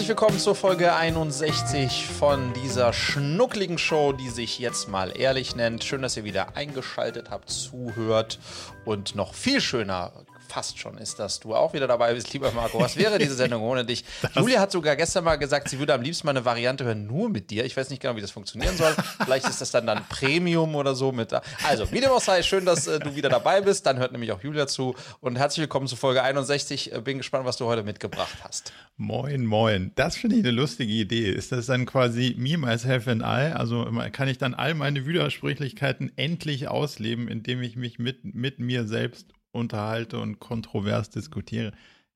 herzlich willkommen zur Folge 61 von dieser schnuckligen Show, die sich jetzt mal ehrlich nennt. Schön, dass ihr wieder eingeschaltet habt, zuhört und noch viel schöner fast schon ist, dass du auch wieder dabei bist, lieber Marco. Was wäre diese Sendung ohne dich? Julia hat sogar gestern mal gesagt, sie würde am liebsten mal eine Variante hören, nur mit dir. Ich weiß nicht genau, wie das funktionieren soll. Vielleicht ist das dann dann Premium oder so mit da. Also, wie dem auch sei, schön, dass äh, du wieder dabei bist. Dann hört nämlich auch Julia zu. Und herzlich willkommen zu Folge 61. Äh, bin gespannt, was du heute mitgebracht hast. Moin, moin. Das finde ich eine lustige Idee. Ist das dann quasi me, myself and I? Also kann ich dann all meine Widersprüchlichkeiten endlich ausleben, indem ich mich mit, mit mir selbst unterhalte und kontrovers diskutiere.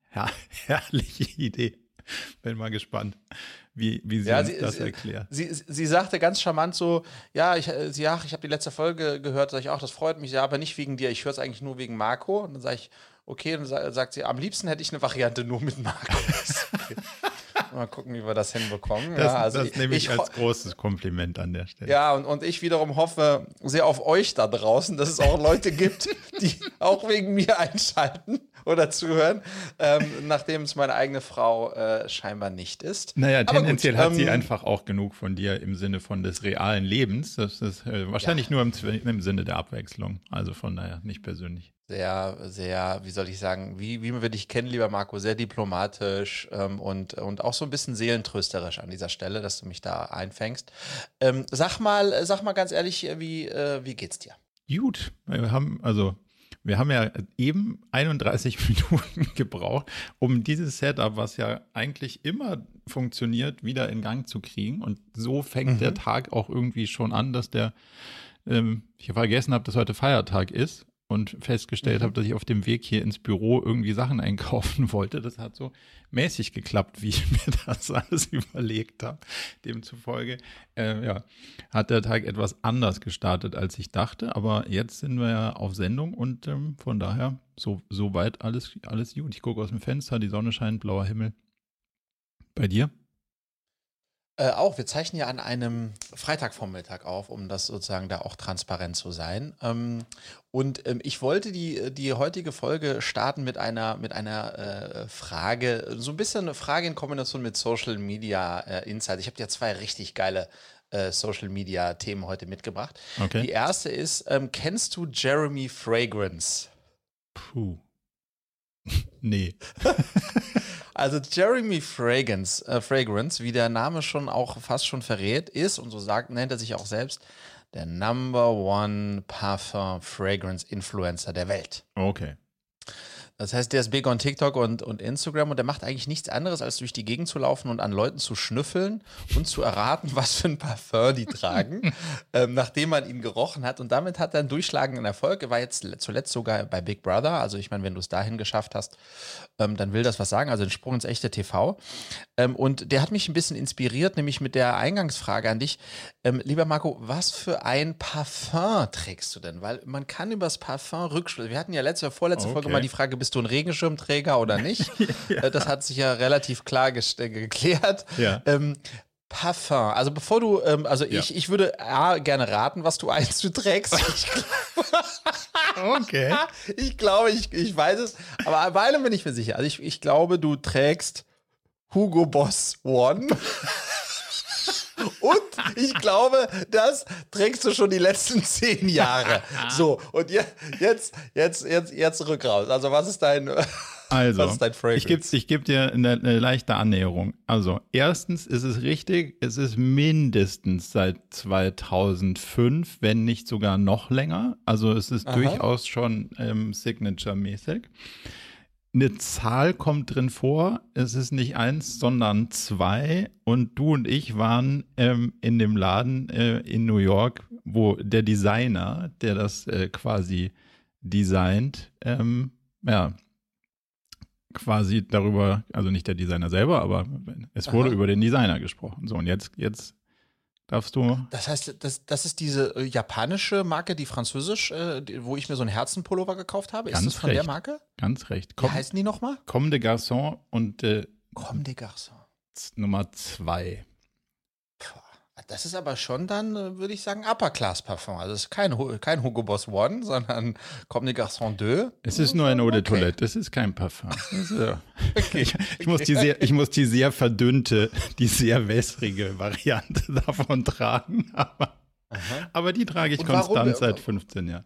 Her herrliche Idee. Bin mal gespannt, wie, wie sie, ja, sie das erklärt. Sie, sie, sie, sagte ganz charmant so, ja, ich, sie, ja, ich habe die letzte Folge gehört, sage ich auch, das freut mich, ja, aber nicht wegen dir, ich höre es eigentlich nur wegen Marco. Und dann sage ich, okay, und dann sagt sie, am liebsten hätte ich eine Variante nur mit Marco. Mal gucken, wie wir das hinbekommen. Das, ja, also das nehme ich, ich als großes Kompliment an der Stelle. Ja, und, und ich wiederum hoffe sehr auf euch da draußen, dass es auch Leute gibt, die auch wegen mir einschalten oder zuhören, ähm, nachdem es meine eigene Frau äh, scheinbar nicht ist. Naja, tendenziell gut, hat ähm, sie einfach auch genug von dir im Sinne von des realen Lebens. Das ist äh, wahrscheinlich ja. nur im, im Sinne der Abwechslung. Also von daher nicht persönlich sehr, sehr, wie soll ich sagen, wie, wie wir dich kennen, lieber Marco, sehr diplomatisch ähm, und, und auch so ein bisschen seelentrösterisch an dieser Stelle, dass du mich da einfängst. Ähm, sag mal, sag mal ganz ehrlich, wie, äh, wie geht's dir? Gut, wir haben, also wir haben ja eben 31 Minuten gebraucht, um dieses Setup, was ja eigentlich immer funktioniert, wieder in Gang zu kriegen. Und so fängt mhm. der Tag auch irgendwie schon an, dass der, ähm, ich vergessen habe, dass heute Feiertag ist und festgestellt mhm. habe, dass ich auf dem Weg hier ins Büro irgendwie Sachen einkaufen wollte. Das hat so mäßig geklappt, wie ich mir das alles überlegt habe. Demzufolge äh, ja, hat der Tag etwas anders gestartet, als ich dachte. Aber jetzt sind wir ja auf Sendung und ähm, von daher so, so weit alles, alles gut. Ich gucke aus dem Fenster, die Sonne scheint, blauer Himmel. Bei dir? Äh, auch, wir zeichnen ja an einem Freitagvormittag auf, um das sozusagen da auch transparent zu sein. Ähm, und ähm, ich wollte die, die heutige Folge starten mit einer, mit einer äh, Frage, so ein bisschen eine Frage in Kombination mit Social Media äh, Insights. Ich habe dir zwei richtig geile äh, Social Media Themen heute mitgebracht. Okay. Die erste ist, ähm, kennst du Jeremy Fragrance? Puh. nee. Also Jeremy Fragrance, äh, Fragrance, wie der Name schon auch fast schon verrät, ist, und so sagt, nennt er sich auch selbst, der Number One Parfum Fragrance Influencer der Welt. Okay. Das heißt, der ist big on TikTok und, und Instagram und der macht eigentlich nichts anderes, als durch die Gegend zu laufen und an Leuten zu schnüffeln und zu erraten, was für ein Parfum die tragen, ähm, nachdem man ihn gerochen hat. Und damit hat er einen durchschlagenden Erfolg. Er war jetzt zuletzt sogar bei Big Brother. Also ich meine, wenn du es dahin geschafft hast, ähm, dann will das was sagen. Also ein Sprung ins echte TV. Ähm, und der hat mich ein bisschen inspiriert, nämlich mit der Eingangsfrage an dich. Ähm, lieber Marco, was für ein Parfum trägst du denn? Weil man kann über das Parfum rückschlüssen. Wir hatten ja letzte, vorletzte okay. Folge mal die Frage, bist du ein Regenschirmträger oder nicht? ja. Äh, das hat sich ja relativ klar geklärt. Ja. Ähm, Parfum. Also bevor du, ähm, also ja. ich, ich würde A, gerne raten, was du eins du trägst. okay. Ich glaube, ich, ich weiß es, aber bei einem bin ich mir sicher. Also ich, ich glaube, du trägst Hugo Boss One. Und ich glaube, das trägst du schon die letzten zehn Jahre. So, und jetzt, jetzt, jetzt, jetzt, jetzt rück raus. Also, was ist dein. Also, was ist dein ich gebe ich geb dir eine, eine, leichte Annäherung. Also, erstens ist es richtig, es ist mindestens seit 2005, wenn nicht sogar noch länger. Also, es ist Aha. durchaus schon ähm, Signature-mäßig eine Zahl kommt drin vor. Es ist nicht eins, sondern zwei. Und du und ich waren ähm, in dem Laden äh, in New York, wo der Designer, der das äh, quasi designt, ähm, ja, quasi darüber, also nicht der Designer selber, aber es wurde Aha. über den Designer gesprochen. So, und jetzt, jetzt Darfst du? Das heißt, das, das ist diese äh, japanische Marke, die französisch, äh, wo ich mir so einen Herzenpullover gekauft habe. Ganz ist das von recht. der Marke? Ganz recht. Wie heißen die nochmal? Comme de Garçon und äh, Comme de Garçon. Nummer zwei. Das ist aber schon dann, äh, würde ich sagen, Upper-Class-Parfum. Also es ist kein, kein Hugo Boss One, sondern Comme des Garçons 2. Es ist nur ein Eau de Okay. Toilette, es ist kein Parfum. Ist, äh, Okay. ich, ich, muss die sehr, ich muss die sehr verdünnte, die sehr wässrige Variante davon tragen. Aber, aber die trage ich Und warum- konstant seit 15 Jahren.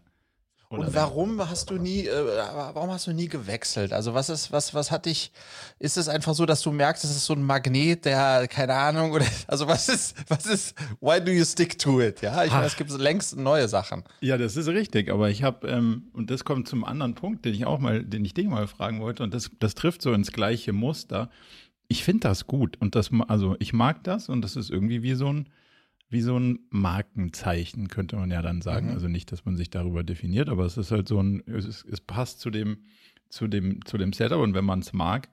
Und warum hast du nie, äh, warum hast du nie gewechselt? Also was ist, was, was hat dich, ist es einfach so, dass du merkst, es ist so ein Magnet, der, keine Ahnung, oder, also was ist, was ist, why do you stick to it? Ja, ich meine, es gibt längst neue Sachen. Ja, das ist richtig, aber ich habe, ähm, und das kommt zum anderen Punkt, den ich auch mal, den ich dich mal fragen wollte, und das, das trifft so ins gleiche Muster. Ich finde das gut und das, also ich mag das und das ist irgendwie wie so ein, wie so ein Markenzeichen, könnte man ja dann sagen. Mhm. Also nicht, dass man sich darüber definiert, aber es ist halt so ein, es, es passt zu dem, zu dem, zu dem Setup und wenn man es mag,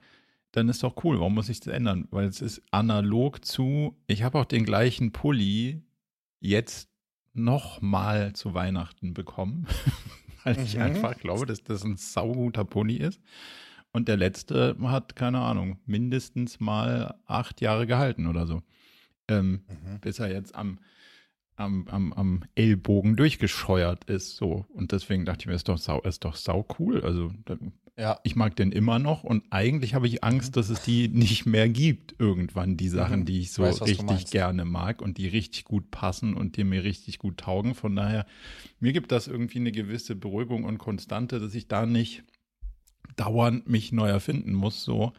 dann ist doch cool. Warum muss ich es ändern? Weil es ist analog zu, ich habe auch den gleichen Pulli jetzt noch mal zu Weihnachten bekommen, weil ich Mhm. einfach glaube, dass das ein sauguter Pulli ist. Und der letzte hat, keine Ahnung, mindestens mal acht Jahre gehalten oder so. Ähm, bis er jetzt am, am, am, am Ellbogen durchgescheuert ist. So. Und deswegen dachte ich mir, ist doch sau, ist doch sau cool. Also Ja. ich mag den immer noch und eigentlich habe ich Angst, dass es die nicht mehr gibt irgendwann, die Sachen, Mhm. die ich so Weiß, richtig gerne mag und die richtig gut passen und die mir richtig gut taugen. Von daher, mir gibt das irgendwie eine gewisse Beruhigung und Konstante, dass ich da nicht dauernd mich neu erfinden muss. So,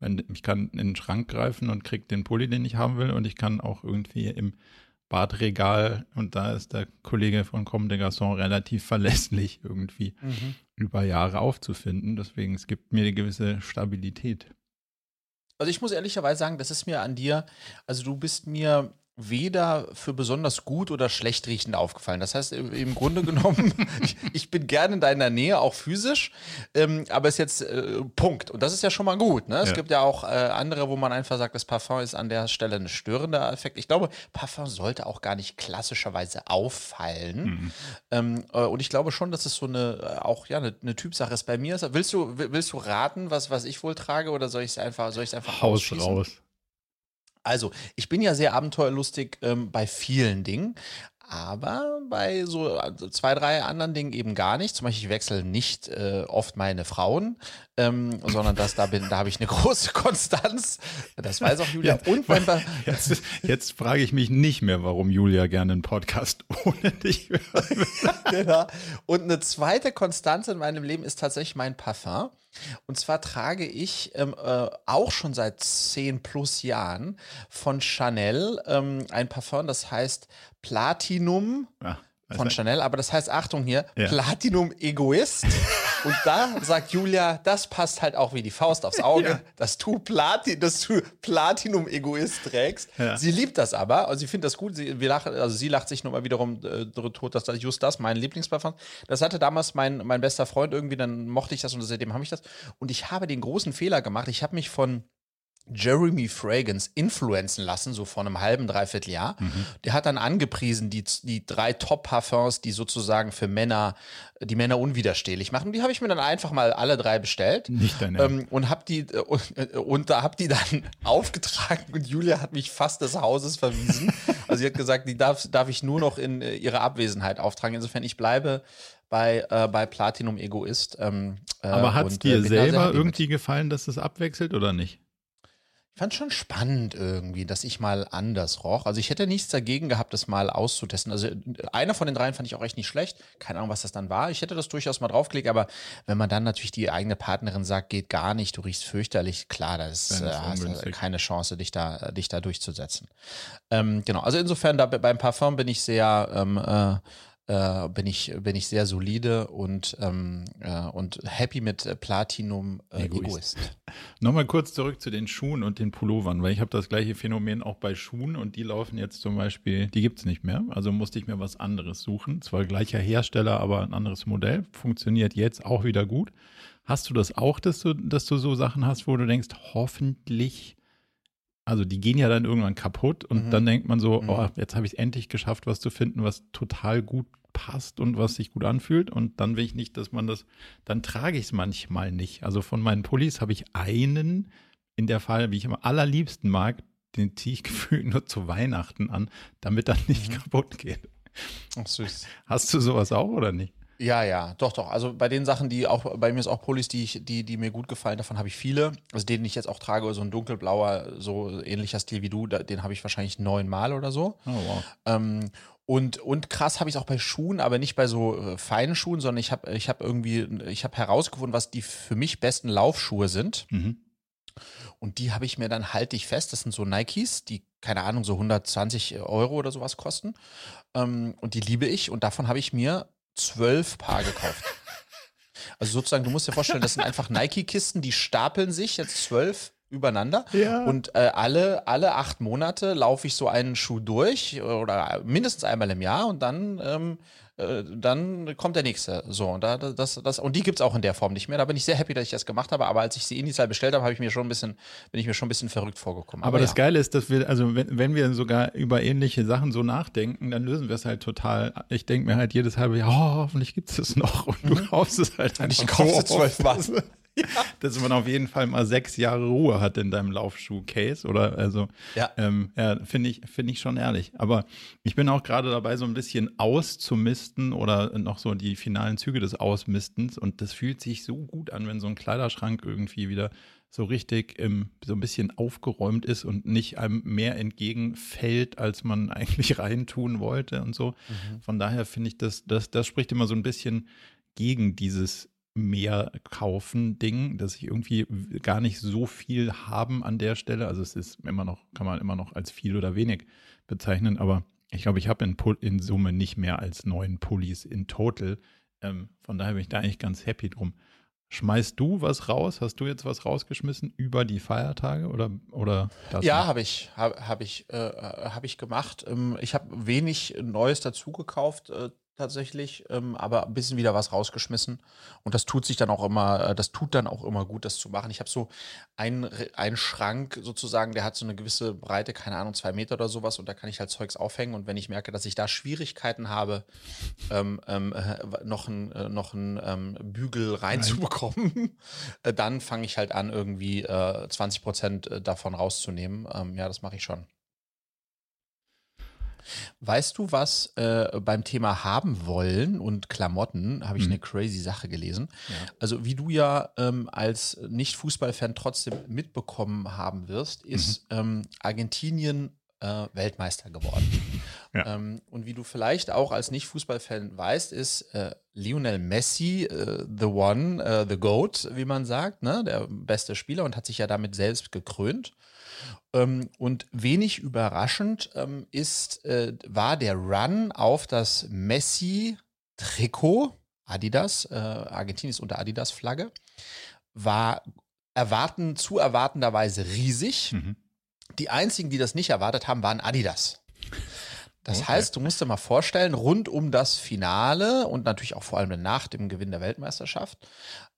ich kann in den Schrank greifen und krieg den Pulli, den ich haben will, und ich kann auch irgendwie im Badregal, und da ist der Kollege von Comme des Garçons relativ verlässlich irgendwie Mhm. über Jahre aufzufinden. Deswegen, es gibt mir eine gewisse Stabilität. Also ich muss ehrlicherweise sagen, das ist mir an dir, also du bist mir weder für besonders gut oder schlecht riechend aufgefallen. Das heißt, im Grunde genommen, ich, ich bin gerne in deiner Nähe, auch physisch, ähm, aber ist jetzt äh, Punkt. Und das ist ja schon mal gut. Ne? Es Ja. gibt ja auch äh, andere, wo man einfach sagt, das Parfum ist an der Stelle ein störender Effekt. Ich glaube, Parfum sollte auch gar nicht klassischerweise auffallen. Ähm, äh, und ich glaube schon, dass es so eine, äh, auch ja, eine, eine Typsache ist. Bei mir ist, willst du, will- willst du raten, was, was ich wohl trage oder soll ich es einfach, soll ich es einfach Haus raus. Also, ich bin ja sehr abenteuerlustig ähm, bei vielen Dingen, aber bei so also zwei, drei anderen Dingen eben gar nicht. Zum Beispiel, ich wechsle nicht äh, oft meine Frauen, ähm, sondern das, da bin, da habe ich eine große Konstanz. Das weiß auch Julia. Und mein, Ba- Jetzt, jetzt frage ich mich nicht mehr, warum Julia gerne einen Podcast ohne dich hört. genau. Und eine zweite Konstante in meinem Leben ist tatsächlich mein Parfum. Und zwar trage ich ähm, äh, auch schon seit zehn plus Jahren von Chanel ähm, ein Parfum, das heißt Platinum. Ja, also- von Chanel, aber das heißt, Achtung hier, Ja. Platinum Egoist. Und da sagt Julia, das passt halt auch wie die Faust aufs Auge, Ja. dass du Platin, dass du Platinum Egoist trägst. Ja. Sie liebt das aber, also sie findet das gut. Sie, wir lachen, also sie lacht sich nur mal wiederum äh, tot, dass das just das mein Lieblingsparfum. Das hatte damals mein, mein bester Freund irgendwie, dann mochte ich das und seitdem habe ich das. Und ich habe den großen Fehler gemacht. Ich habe mich von Jeremy Fragrance influenzen lassen, so vor einem halben, dreiviertel Jahr. Der hat dann angepriesen, die, die drei Top-Parfums, die sozusagen für Männer, die Männer unwiderstehlich machen. Die habe ich mir dann einfach mal alle drei bestellt. Nicht dein Ernst. Ähm, und hab die äh, und, und da hab die dann aufgetragen und Julia hat mich fast des Hauses verwiesen. Also sie hat gesagt, die darf, darf ich nur noch in äh, ihrer Abwesenheit auftragen. Insofern ich bleibe bei, äh, bei Platinum Egoist. Ähm, äh, Aber hat es dir äh, sehr selber mit. irgendwie gefallen, dass es abwechselt oder nicht? Ich fand schon spannend irgendwie, dass ich mal anders roch. Also ich hätte nichts dagegen gehabt, das mal auszutesten. Also einer von den dreien fand ich auch echt nicht schlecht. Keine Ahnung, was das dann war. Ich hätte das durchaus mal draufgelegt, aber wenn man dann natürlich die eigene Partnerin sagt, geht gar nicht, du riechst fürchterlich, klar, das Dann äh, hast du keine Chance, dich da, dich da durchzusetzen. Ähm, genau, also insofern da, beim Parfum bin ich sehr, ähm, äh, äh, bin ich, bin ich sehr solide und, ähm, äh, und happy mit äh, Platinum äh, Egoist. Egoist. Nochmal kurz zurück zu den Schuhen und den Pullovern, weil ich habe das gleiche Phänomen auch bei Schuhen und die laufen jetzt zum Beispiel, die gibt es nicht mehr. Also musste ich mir was anderes suchen. Zwar gleicher Hersteller, aber ein anderes Modell. Funktioniert jetzt auch wieder gut. Hast du das auch, dass du, dass du so Sachen hast, wo du denkst, hoffentlich, also die gehen ja dann irgendwann kaputt und Mhm. dann denkt man so, Mhm. oh, jetzt habe ich es endlich geschafft, was zu finden, was total gut passt und was sich gut anfühlt. Und dann will ich nicht, dass man das, dann trage ich es manchmal nicht. Also von meinen Pullis habe ich einen in der Fall, wie ich am allerliebsten mag, den ziehe ich gefühlt nur zu Weihnachten an, damit er nicht mhm. kaputt geht. Ach, süß. Hast du sowas auch oder nicht? Ja, ja, doch, doch. Also bei den Sachen, die auch, bei mir ist auch Pullis, die, ich, die, die mir gut gefallen, davon habe ich viele. Also den ich jetzt auch trage, so ein dunkelblauer, so ähnlicher Stil wie du, den habe ich wahrscheinlich neunmal oder so. Oh, wow. Ähm, und, und krass habe ich es auch bei Schuhen, aber nicht bei so äh, feinen Schuhen, sondern ich habe ich hab irgendwie, ich habe herausgefunden, was die für mich besten Laufschuhe sind. Mhm. Und die habe ich mir dann halte ich fest. Das sind so Nikes, die, keine Ahnung, so 120 Euro oder sowas kosten. Ähm, und die liebe ich. Und davon habe ich mir zwölf Paar gekauft. Also sozusagen, du musst dir vorstellen, das sind einfach Nike-Kisten, die stapeln sich jetzt zwölf übereinander. Ja. Und äh, alle, alle acht Monate laufe ich so einen Schuh durch oder mindestens einmal im Jahr und dann, ähm, äh, dann kommt der nächste. So, und, da, das, das, und die gibt es auch in der Form nicht mehr. Da bin ich sehr happy, dass ich das gemacht habe. Aber als ich sie initial bestellt habe, habe ich mir schon ein bisschen, bin ich mir schon ein bisschen verrückt vorgekommen. Aber, aber das ja. Geile ist, dass wir, also wenn, wenn wir sogar über ähnliche Sachen so nachdenken, dann lösen wir es halt total. Ich denke mir halt jedes halbe Jahr, oh, hoffentlich gibt es es noch. Und du mhm. kaufst es halt einfach. Ich kaufe es zwölf Mal. Ja. Dass man auf jeden Fall mal sechs Jahre Ruhe hat in deinem Laufschuh-Case. Oder also, ja, ähm, ja finde ich, finde ich schon ehrlich. Aber ich bin auch gerade dabei, so ein bisschen auszumisten oder noch so die finalen Züge des Ausmistens. Und das fühlt sich so gut an, wenn so ein Kleiderschrank irgendwie wieder so richtig ähm, so ein bisschen aufgeräumt ist und nicht einem mehr entgegenfällt, als man eigentlich reintun wollte und so. Mhm. Von daher finde ich, das, das, das spricht immer so ein bisschen gegen dieses mehr kaufen Ding, dass ich irgendwie gar nicht so viel haben an der Stelle. Also es ist immer noch, kann man immer noch als viel oder wenig bezeichnen, aber ich glaube, ich habe in, in, Summe nicht mehr als neun Pullis in total. Ähm, von daher bin ich da eigentlich ganz happy drum. Schmeißt du was raus? Hast du jetzt was rausgeschmissen über die Feiertage oder, oder das? Ja, habe ich, habe hab ich, äh, hab ich gemacht. Ähm, ich habe wenig Neues dazu gekauft. Äh, tatsächlich, ähm, aber ein bisschen wieder was rausgeschmissen. Und das tut sich dann auch immer, äh, das tut dann auch immer gut, das zu machen. Ich habe so einen, einen Schrank sozusagen, der hat so eine gewisse Breite, keine Ahnung, zwei Meter oder sowas, und da kann ich halt Zeugs aufhängen. Und wenn ich merke, dass ich da Schwierigkeiten habe, ähm, ähm, äh, noch einen äh, noch ein, ähm, Bügel reinzubekommen, äh, dann fange ich halt an, irgendwie äh, 20 Prozent äh, davon rauszunehmen. Ähm, ja, das mache ich schon. Weißt du was äh, beim Thema haben wollen und Klamotten habe ich mhm. eine crazy Sache gelesen. Ja. Also wie du ja ähm, als Nicht-Fußballfan trotzdem mitbekommen haben wirst, ist mhm. ähm, Argentinien äh, Weltmeister geworden. Ja. Ähm, und wie du vielleicht auch als Nicht-Fußballfan weißt, ist äh, Lionel Messi äh, the one, äh, the goat, wie man sagt, ne? der beste Spieler und hat sich ja damit selbst gekrönt. Ähm, und wenig überraschend ähm, ist, äh, war der Run auf das Messi-Trikot, Adidas, äh, Argentinien ist unter Adidas-Flagge, war erwarten, zu erwartenderweise riesig. Mhm. Die einzigen, die das nicht erwartet haben, waren Adidas. Das okay. heißt, du musst dir mal vorstellen, rund um das Finale und natürlich auch vor allem nach dem Gewinn der Weltmeisterschaft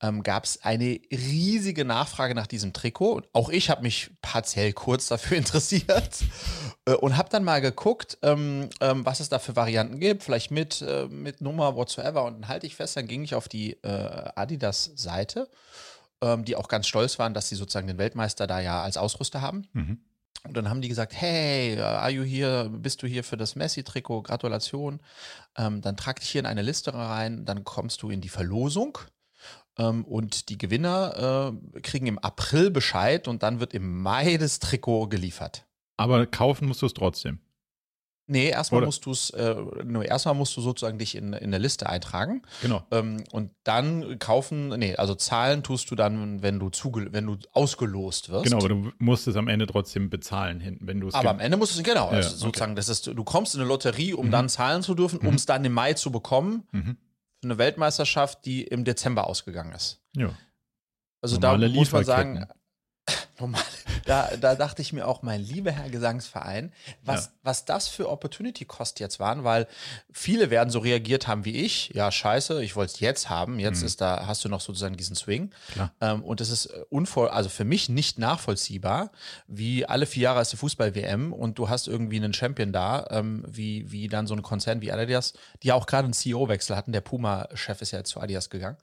ähm, gab es eine riesige Nachfrage nach diesem Trikot. Auch ich habe mich partiell kurz dafür interessiert äh, und habe dann mal geguckt, ähm, ähm, was es da für Varianten gibt, vielleicht mit, äh, mit Nummer, whatsoever. Und dann halte ich fest, dann ging ich auf die äh, Adidas-Seite, ähm, die auch ganz stolz waren, dass sie sozusagen den Weltmeister da ja als Ausrüster haben. Mhm. Und dann haben die gesagt, hey, are you here, bist du hier für das Messi-Trikot? Gratulation. Ähm, dann trag dich hier in eine Liste rein, dann kommst du in die Verlosung. Ähm, und die Gewinner äh, kriegen im April Bescheid und dann wird im Mai das Trikot geliefert. Aber kaufen musst du es trotzdem. Nee, erstmal musst du es, äh, nur erstmal musst du sozusagen dich in, in der Liste eintragen. Genau. Ähm, und dann kaufen, nee, also zahlen tust du dann, wenn du zuge wenn du ausgelost wirst. Genau, aber du musst es am Ende trotzdem bezahlen hinten, wenn du es. Aber am Ende musst du es, genau, also ja, sozusagen, okay. das ist, du kommst in eine Lotterie, um mhm. dann zahlen zu dürfen, um es mhm. dann im Mai zu bekommen. Mhm. Für eine Weltmeisterschaft, die im Dezember ausgegangen ist. Ja. Also Normale da muss man sagen, normal. Da, da dachte ich mir auch, mein lieber Herr Gesangsverein, was, ja. was das für Opportunity Cost jetzt waren, weil viele werden so reagiert haben wie ich. Ja, scheiße, ich wollte es jetzt haben. Jetzt mhm. ist da, hast du noch sozusagen diesen Swing. Ähm, und es ist unvoll, also für mich nicht nachvollziehbar, wie alle vier Jahre ist die Fußball-WM und du hast irgendwie einen Champion da, ähm, wie, wie dann so ein Konzern wie Adidas, die ja auch gerade einen CEO-Wechsel hatten. Der Puma-Chef ist ja jetzt zu Adidas gegangen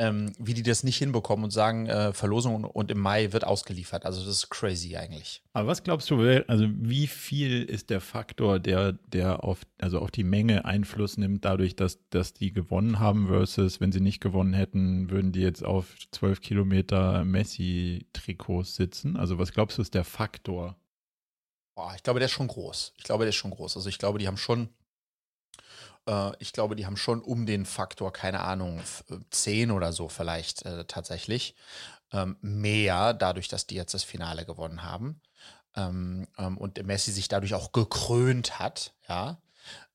ähm, wie die das nicht hinbekommen und sagen, äh, Verlosung und, im Mai wird ausgeliefert. Also das ist crazy eigentlich. Aber was glaubst du, also wie viel ist der Faktor, der, der auf, also auf die Menge Einfluss nimmt, dadurch, dass, dass die gewonnen haben, versus wenn sie nicht gewonnen hätten, würden die jetzt auf 12 Kilometer Messi-Trikots sitzen? Also was glaubst du, ist der Faktor? Boah, ich glaube, der ist schon groß. Ich glaube, der ist schon groß. Also ich glaube, die haben schon, äh, ich glaube, die haben schon um den Faktor, keine Ahnung, 10 oder so vielleicht äh, tatsächlich ähm, mehr, dadurch, dass die jetzt das Finale gewonnen haben. Ähm, ähm, und Messi sich dadurch auch gekrönt hat, ja.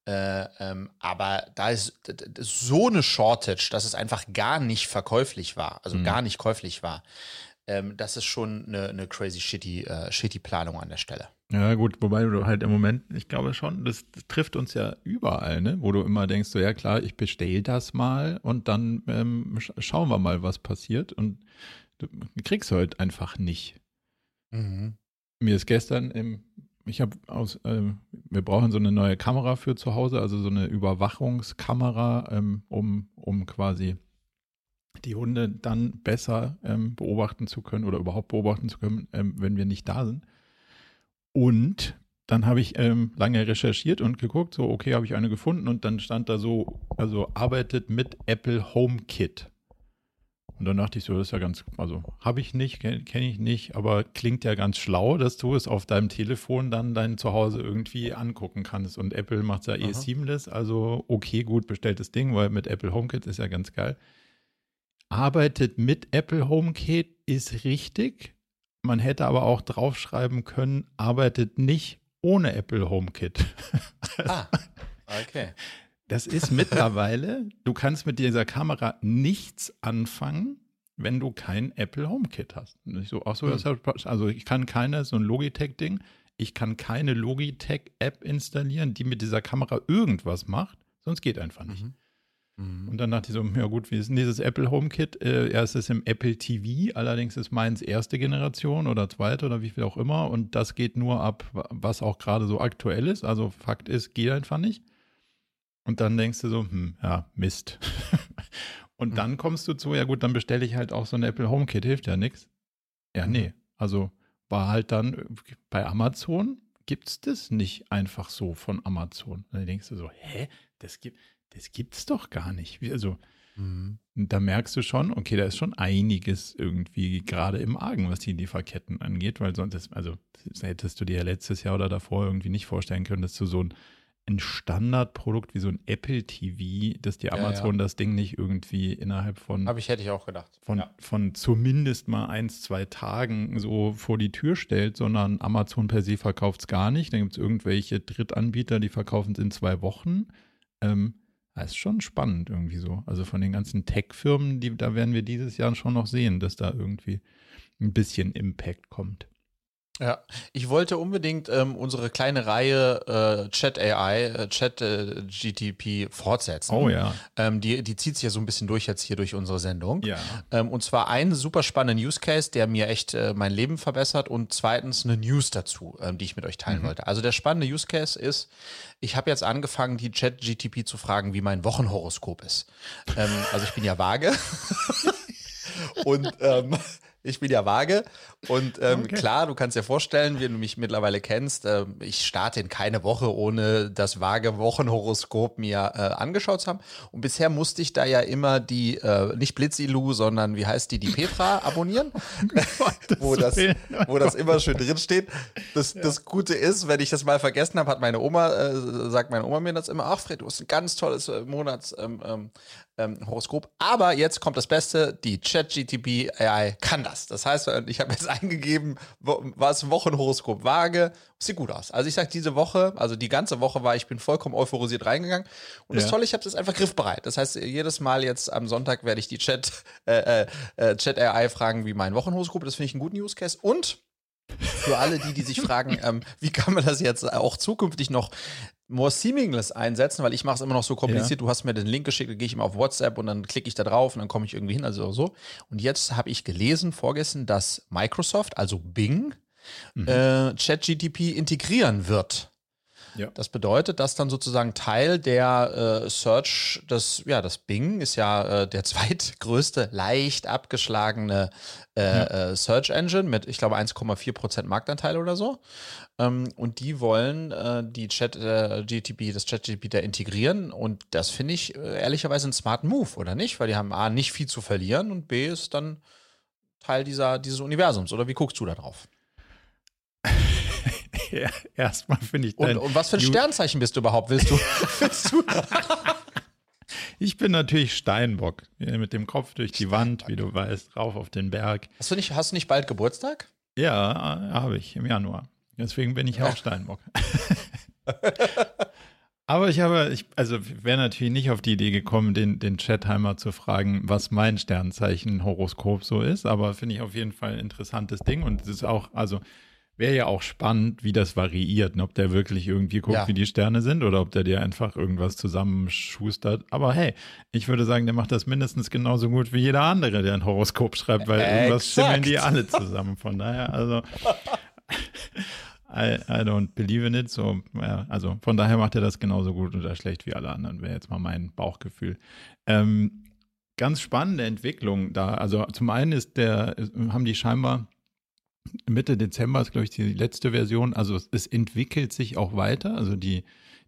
Äh, ähm, aber da ist so eine Shortage, dass es einfach gar nicht verkäuflich war, also mhm. gar nicht käuflich war. Ähm, das ist schon eine, eine crazy shitty, äh, shitty Planung an der Stelle. Ja, gut, wobei du halt im Moment, ich glaube schon, das, das, trifft uns ja überall, ne? Wo du immer denkst, so ja klar, ich bestell das mal und dann ähm, schauen wir mal, was passiert. Und du kriegst heute einfach nicht. Mhm. Mir ist gestern im, ich habe aus, äh, wir brauchen so eine neue Kamera für zu Hause, also so eine Überwachungskamera, ähm, um, um quasi die Hunde dann besser ähm, beobachten zu können oder überhaupt beobachten zu können, ähm, wenn wir nicht da sind. Und dann habe ich ähm, lange recherchiert und geguckt, so, okay, habe ich eine gefunden und dann stand da so, also arbeitet mit Apple HomeKit. Und dann dachte ich so, das ist ja ganz, also habe ich nicht, kenne kenn ich nicht, aber klingt ja ganz schlau, dass du es auf deinem Telefon dann dein Zuhause irgendwie angucken kannst. Und Apple macht es ja eh Aha. seamless, also okay, gut bestelltes Ding, weil mit Apple HomeKit ist ja ganz geil. Arbeitet mit Apple HomeKit ist richtig. Man hätte aber auch draufschreiben können, arbeitet nicht ohne Apple HomeKit. ah, okay. Das ist mittlerweile, du kannst mit dieser Kamera nichts anfangen, wenn du kein Apple HomeKit hast. Und ich so, ach so, hm. also ich kann keine, so ein Logitech-Ding, ich kann keine Logitech-App installieren, die mit dieser Kamera irgendwas macht, sonst geht einfach nicht. Mhm. Mhm. Und dann dachte ich so, ja gut, wie ist denn dieses Apple HomeKit? Äh, erst ist im Apple TV, allerdings ist meins erste Generation oder zweite oder wie viel auch immer. Und das geht nur ab, was auch gerade so aktuell ist. Also Fakt ist, geht einfach nicht. Und dann denkst du so, hm, ja, Mist. und mhm. dann kommst du zu, ja gut, dann bestelle ich halt auch so ein Apple HomeKit, hilft ja nichts. Ja, mhm. nee. Also war halt dann bei Amazon gibt es das nicht einfach so von Amazon. dann denkst du so, hä, das gibt, das gibt's doch gar nicht. Also mhm. da merkst du schon, okay, da ist schon einiges irgendwie gerade im Argen, was die Lieferketten angeht, weil sonst, also das hättest du dir ja letztes Jahr oder davor irgendwie nicht vorstellen können, dass du so ein ein Standardprodukt wie so ein Apple TV, dass die Amazon ja, ja. das Ding nicht irgendwie innerhalb von. Habe ich, hätte ich auch gedacht. Von, ja. von zumindest mal eins, zwei Tagen so vor die Tür stellt, sondern Amazon per se verkauft es gar nicht. Dann gibt es irgendwelche Drittanbieter, die verkaufen es in zwei Wochen. Ähm, das ist schon spannend irgendwie so. Also von den ganzen Tech-Firmen, die, da werden wir dieses Jahr schon noch sehen, dass da irgendwie ein bisschen Impact kommt. Ja, ich wollte unbedingt ähm, unsere kleine Reihe äh, Chat AI, äh, Chat äh, GTP fortsetzen. Oh ja. Ähm, die, die zieht sich ja so ein bisschen durch jetzt hier durch unsere Sendung. Ja. Ähm, und zwar einen super spannenden Use Case, der mir echt äh, mein Leben verbessert und zweitens eine News dazu, ähm, die ich mit euch teilen mhm. wollte. Also der spannende Use Case ist, ich habe jetzt angefangen, die Chat GTP zu fragen, wie mein Wochenhoroskop ist. Ähm, also ich bin ja vage. und ähm, ich bin ja vage. Und ähm, okay. klar, du kannst dir vorstellen, wie du mich mittlerweile kennst, äh, ich starte in keine Woche, ohne das vage Wochenhoroskop mir äh, angeschaut zu haben. Und bisher musste ich da ja immer die, äh, nicht Blitzilu, sondern wie heißt die, die Petra abonnieren, wo, das, wo das immer schön drin steht. Das, ja. das Gute ist, wenn ich das mal vergessen habe, hat meine Oma, äh, sagt meine Oma mir das immer, ach Fred, du hast ein ganz tolles äh, Monats, ähm, ähm, ähm, Horoskop. Aber jetzt kommt das Beste, die ChatGTP AI kann das. Das heißt, ich habe jetzt eingegeben, was Wochenhoroskop vage, sieht gut aus. Also ich sage diese Woche, also die ganze Woche war ich bin vollkommen euphorisiert reingegangen und ja. das Tolle, ich habe das einfach griffbereit. Das heißt, jedes Mal jetzt am Sonntag werde ich die Chat äh, äh, äh Chat AI fragen, wie mein Wochenhoroskop, das finde ich einen guten Use Case und für alle die, die sich fragen, ähm, wie kann man das jetzt auch zukünftig noch more seamless einsetzen, weil ich mache es immer noch so kompliziert. Ja. Du hast mir den Link geschickt, dann gehe ich immer auf WhatsApp und dann klicke ich da drauf und dann komme ich irgendwie hin, also so. Und jetzt habe ich gelesen, vorgestern, dass Microsoft, also Bing, mhm. äh, ChatGTP integrieren wird. Ja. Das bedeutet, dass dann sozusagen Teil der äh, Search, das, ja, das Bing ist ja äh, der zweitgrößte, leicht abgeschlagene äh, ja. Äh, Search Engine mit, ich glaube, 1,4% Marktanteil oder so. Ähm, und die wollen äh, die Chat, äh, GTP, das ChatGPT da integrieren. Und das finde ich ehrlicherweise einen smarten Move, oder nicht? Weil die haben A, nicht viel zu verlieren und B, ist dann Teil dieser, dieses Universums. Oder wie guckst du da drauf? ja, erstmal finde ich. Und, und, was für ein Sternzeichen bist du überhaupt? Willst du? willst du? ich bin natürlich Steinbock. Mit dem Kopf durch die Wand, wie du weißt, rauf auf den Berg. Hast du nicht, hast du nicht bald Geburtstag? Ja, habe ich im Januar. Deswegen bin ich auch Steinbock. Aber ich habe, ich, also wäre natürlich nicht auf die Idee gekommen, den, den Chatheimer zu fragen, was mein Sternzeichen Horoskop so ist. Aber finde ich auf jeden Fall ein interessantes Ding. Und es ist auch, also Wäre ja auch spannend, wie das variiert, ne? ob der wirklich irgendwie guckt, ja. wie die Sterne sind oder ob der dir einfach irgendwas zusammenschustert. Aber hey, ich würde sagen, der macht das mindestens genauso gut wie jeder andere, der ein Horoskop schreibt, weil Exakt. irgendwas stimmen die alle zusammen. Von daher, also I, I don't believe in it. So, ja, also von daher macht er das genauso gut oder schlecht wie alle anderen, wäre jetzt mal mein Bauchgefühl. Ähm, ganz spannende Entwicklung da. Also zum einen ist der, haben die scheinbar Mitte Dezember ist, glaube ich, die letzte Version. Also es, es, entwickelt sich auch weiter. Also die,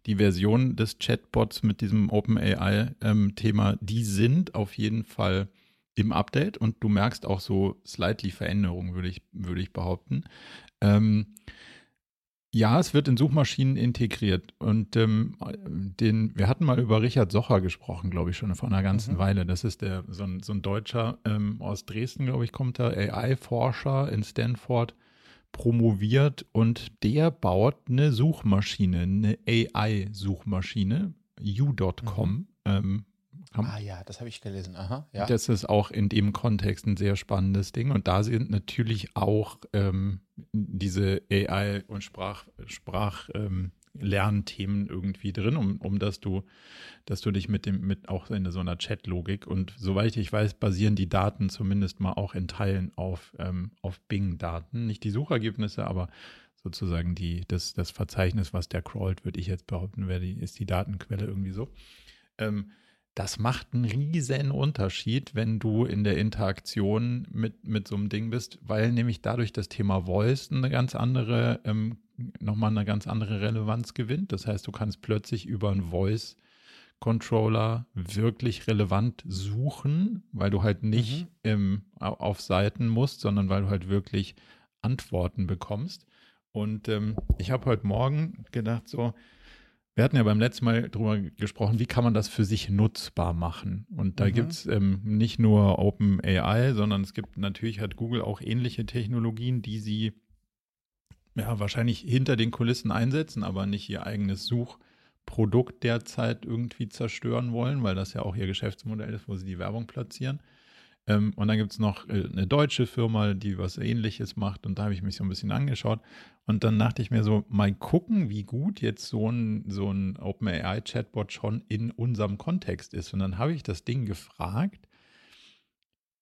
die Version des Chatbots mit diesem OpenAI-Thema, ähm, die sind auf jeden Fall im Update und du merkst auch so slightly Veränderungen, würde ich, würde ich behaupten. Ähm, ja, es wird in Suchmaschinen integriert. Und ähm, den, wir hatten mal über Richard Socher gesprochen, glaube ich, schon vor einer ganzen mhm. Weile. Das ist der, so ein, so ein Deutscher ähm, aus Dresden, glaube ich, kommt da, AI-Forscher in Stanford, promoviert und der baut eine Suchmaschine, eine AI-Suchmaschine, u.com. Mhm. Ähm, ah ja, das habe ich gelesen. Aha, ja. Das ist auch in dem Kontext ein sehr spannendes Ding. Und da sind natürlich auch ähm, diese AI- und Sprach, Sprachlernthemen ähm, irgendwie drin, um, um dass du, dass du dich mit dem, mit auch in so einer Chat-Logik und soweit ich weiß, basieren die Daten zumindest mal auch in Teilen auf, ähm, auf Bing-Daten. Nicht die Suchergebnisse, aber sozusagen die, das, das Verzeichnis, was der crawlt, würde ich jetzt behaupten, wäre die, ist die Datenquelle irgendwie so. Ähm, das macht einen riesen Unterschied, wenn du in der Interaktion mit, mit so einem Ding bist, weil nämlich dadurch das Thema Voice eine ganz andere, ähm, nochmal eine ganz andere Relevanz gewinnt. Das heißt, du kannst plötzlich über einen Voice Controller wirklich relevant suchen, weil du halt nicht mhm. im, auf Seiten musst, sondern weil du halt wirklich Antworten bekommst. Und ähm, ich habe heute Morgen gedacht, so, wir hatten ja beim letzten Mal darüber gesprochen, wie kann man das für sich nutzbar machen. Und da mhm. gibt es ähm, nicht nur OpenAI, sondern es gibt natürlich hat Google auch ähnliche Technologien, die sie ja wahrscheinlich hinter den Kulissen einsetzen, aber nicht ihr eigenes Suchprodukt derzeit irgendwie zerstören wollen, weil das ja auch ihr Geschäftsmodell ist, wo sie die Werbung platzieren. Ähm, und dann gibt es noch äh, eine deutsche Firma, die was ähnliches macht. Und da habe ich mich so ein bisschen angeschaut. Und dann dachte ich mir so, mal gucken, wie gut jetzt so ein, so ein OpenAI-Chatbot schon in unserem Kontext ist. Und dann habe ich das Ding gefragt,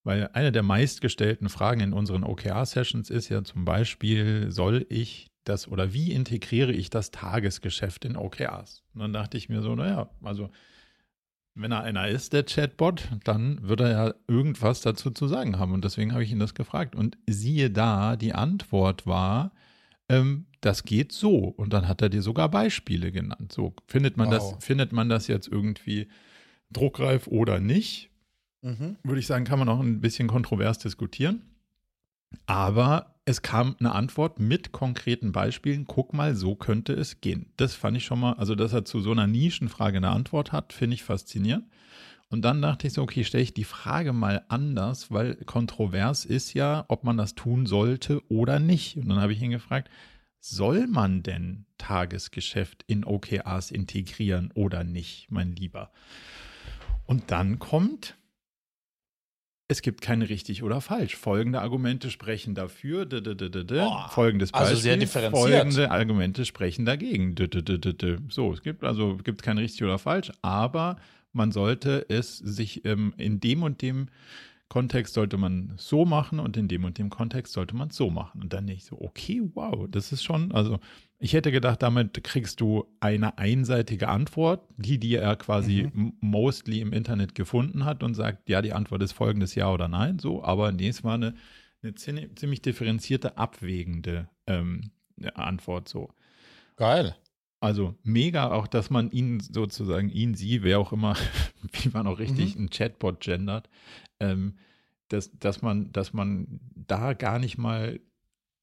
weil eine der meistgestellten Fragen in unseren OKR-Sessions ist ja zum Beispiel, soll ich das oder wie integriere ich das Tagesgeschäft in OKRs? Und dann dachte ich mir so, naja, also wenn er einer ist, der Chatbot, dann wird er ja irgendwas dazu zu sagen haben. Und deswegen habe ich ihn das gefragt. Und siehe da, die Antwort war, ähm, das geht so. Und dann hat er dir sogar Beispiele genannt. So, findet man, wow. das, findet man das jetzt irgendwie druckreif oder nicht? Mhm. Würde ich sagen, kann man auch ein bisschen kontrovers diskutieren. Aber es kam eine Antwort mit konkreten Beispielen. Guck mal, so könnte es gehen. Das fand ich schon mal, also dass er zu so einer Nischenfrage eine Antwort hat, finde ich faszinierend. Und dann dachte ich so, okay, stelle ich die Frage mal anders, weil kontrovers ist ja, ob man das tun sollte oder nicht. Und dann habe ich ihn gefragt, soll man denn Tagesgeschäft in OKRs integrieren oder nicht, mein Lieber? Und dann kommt, es gibt kein richtig oder falsch. Folgende Argumente sprechen dafür. D -d -d oh, Folgendes Beispiel. Also sehr differenziert. Folgende Argumente sprechen dagegen. So, es gibt also gibt kein richtig oder falsch, aber man sollte es sich ähm, in dem und dem Kontext sollte man so machen und in dem und dem Kontext sollte man so machen. Und dann nicht so, okay, wow, das ist schon, also ich hätte gedacht, damit kriegst du eine einseitige Antwort, die die er quasi mhm. mostly im Internet gefunden hat und sagt, ja, die Antwort ist folgendes Ja oder Nein, so, aber nee, es war eine, eine ziemlich differenzierte, abwägende ähm, Antwort so. Geil. Also mega auch, dass man ihn sozusagen, ihn, sie, wer auch immer, wie man auch richtig mhm. einen Chatbot gendert, ähm, dass, dass, man, dass man da gar nicht mal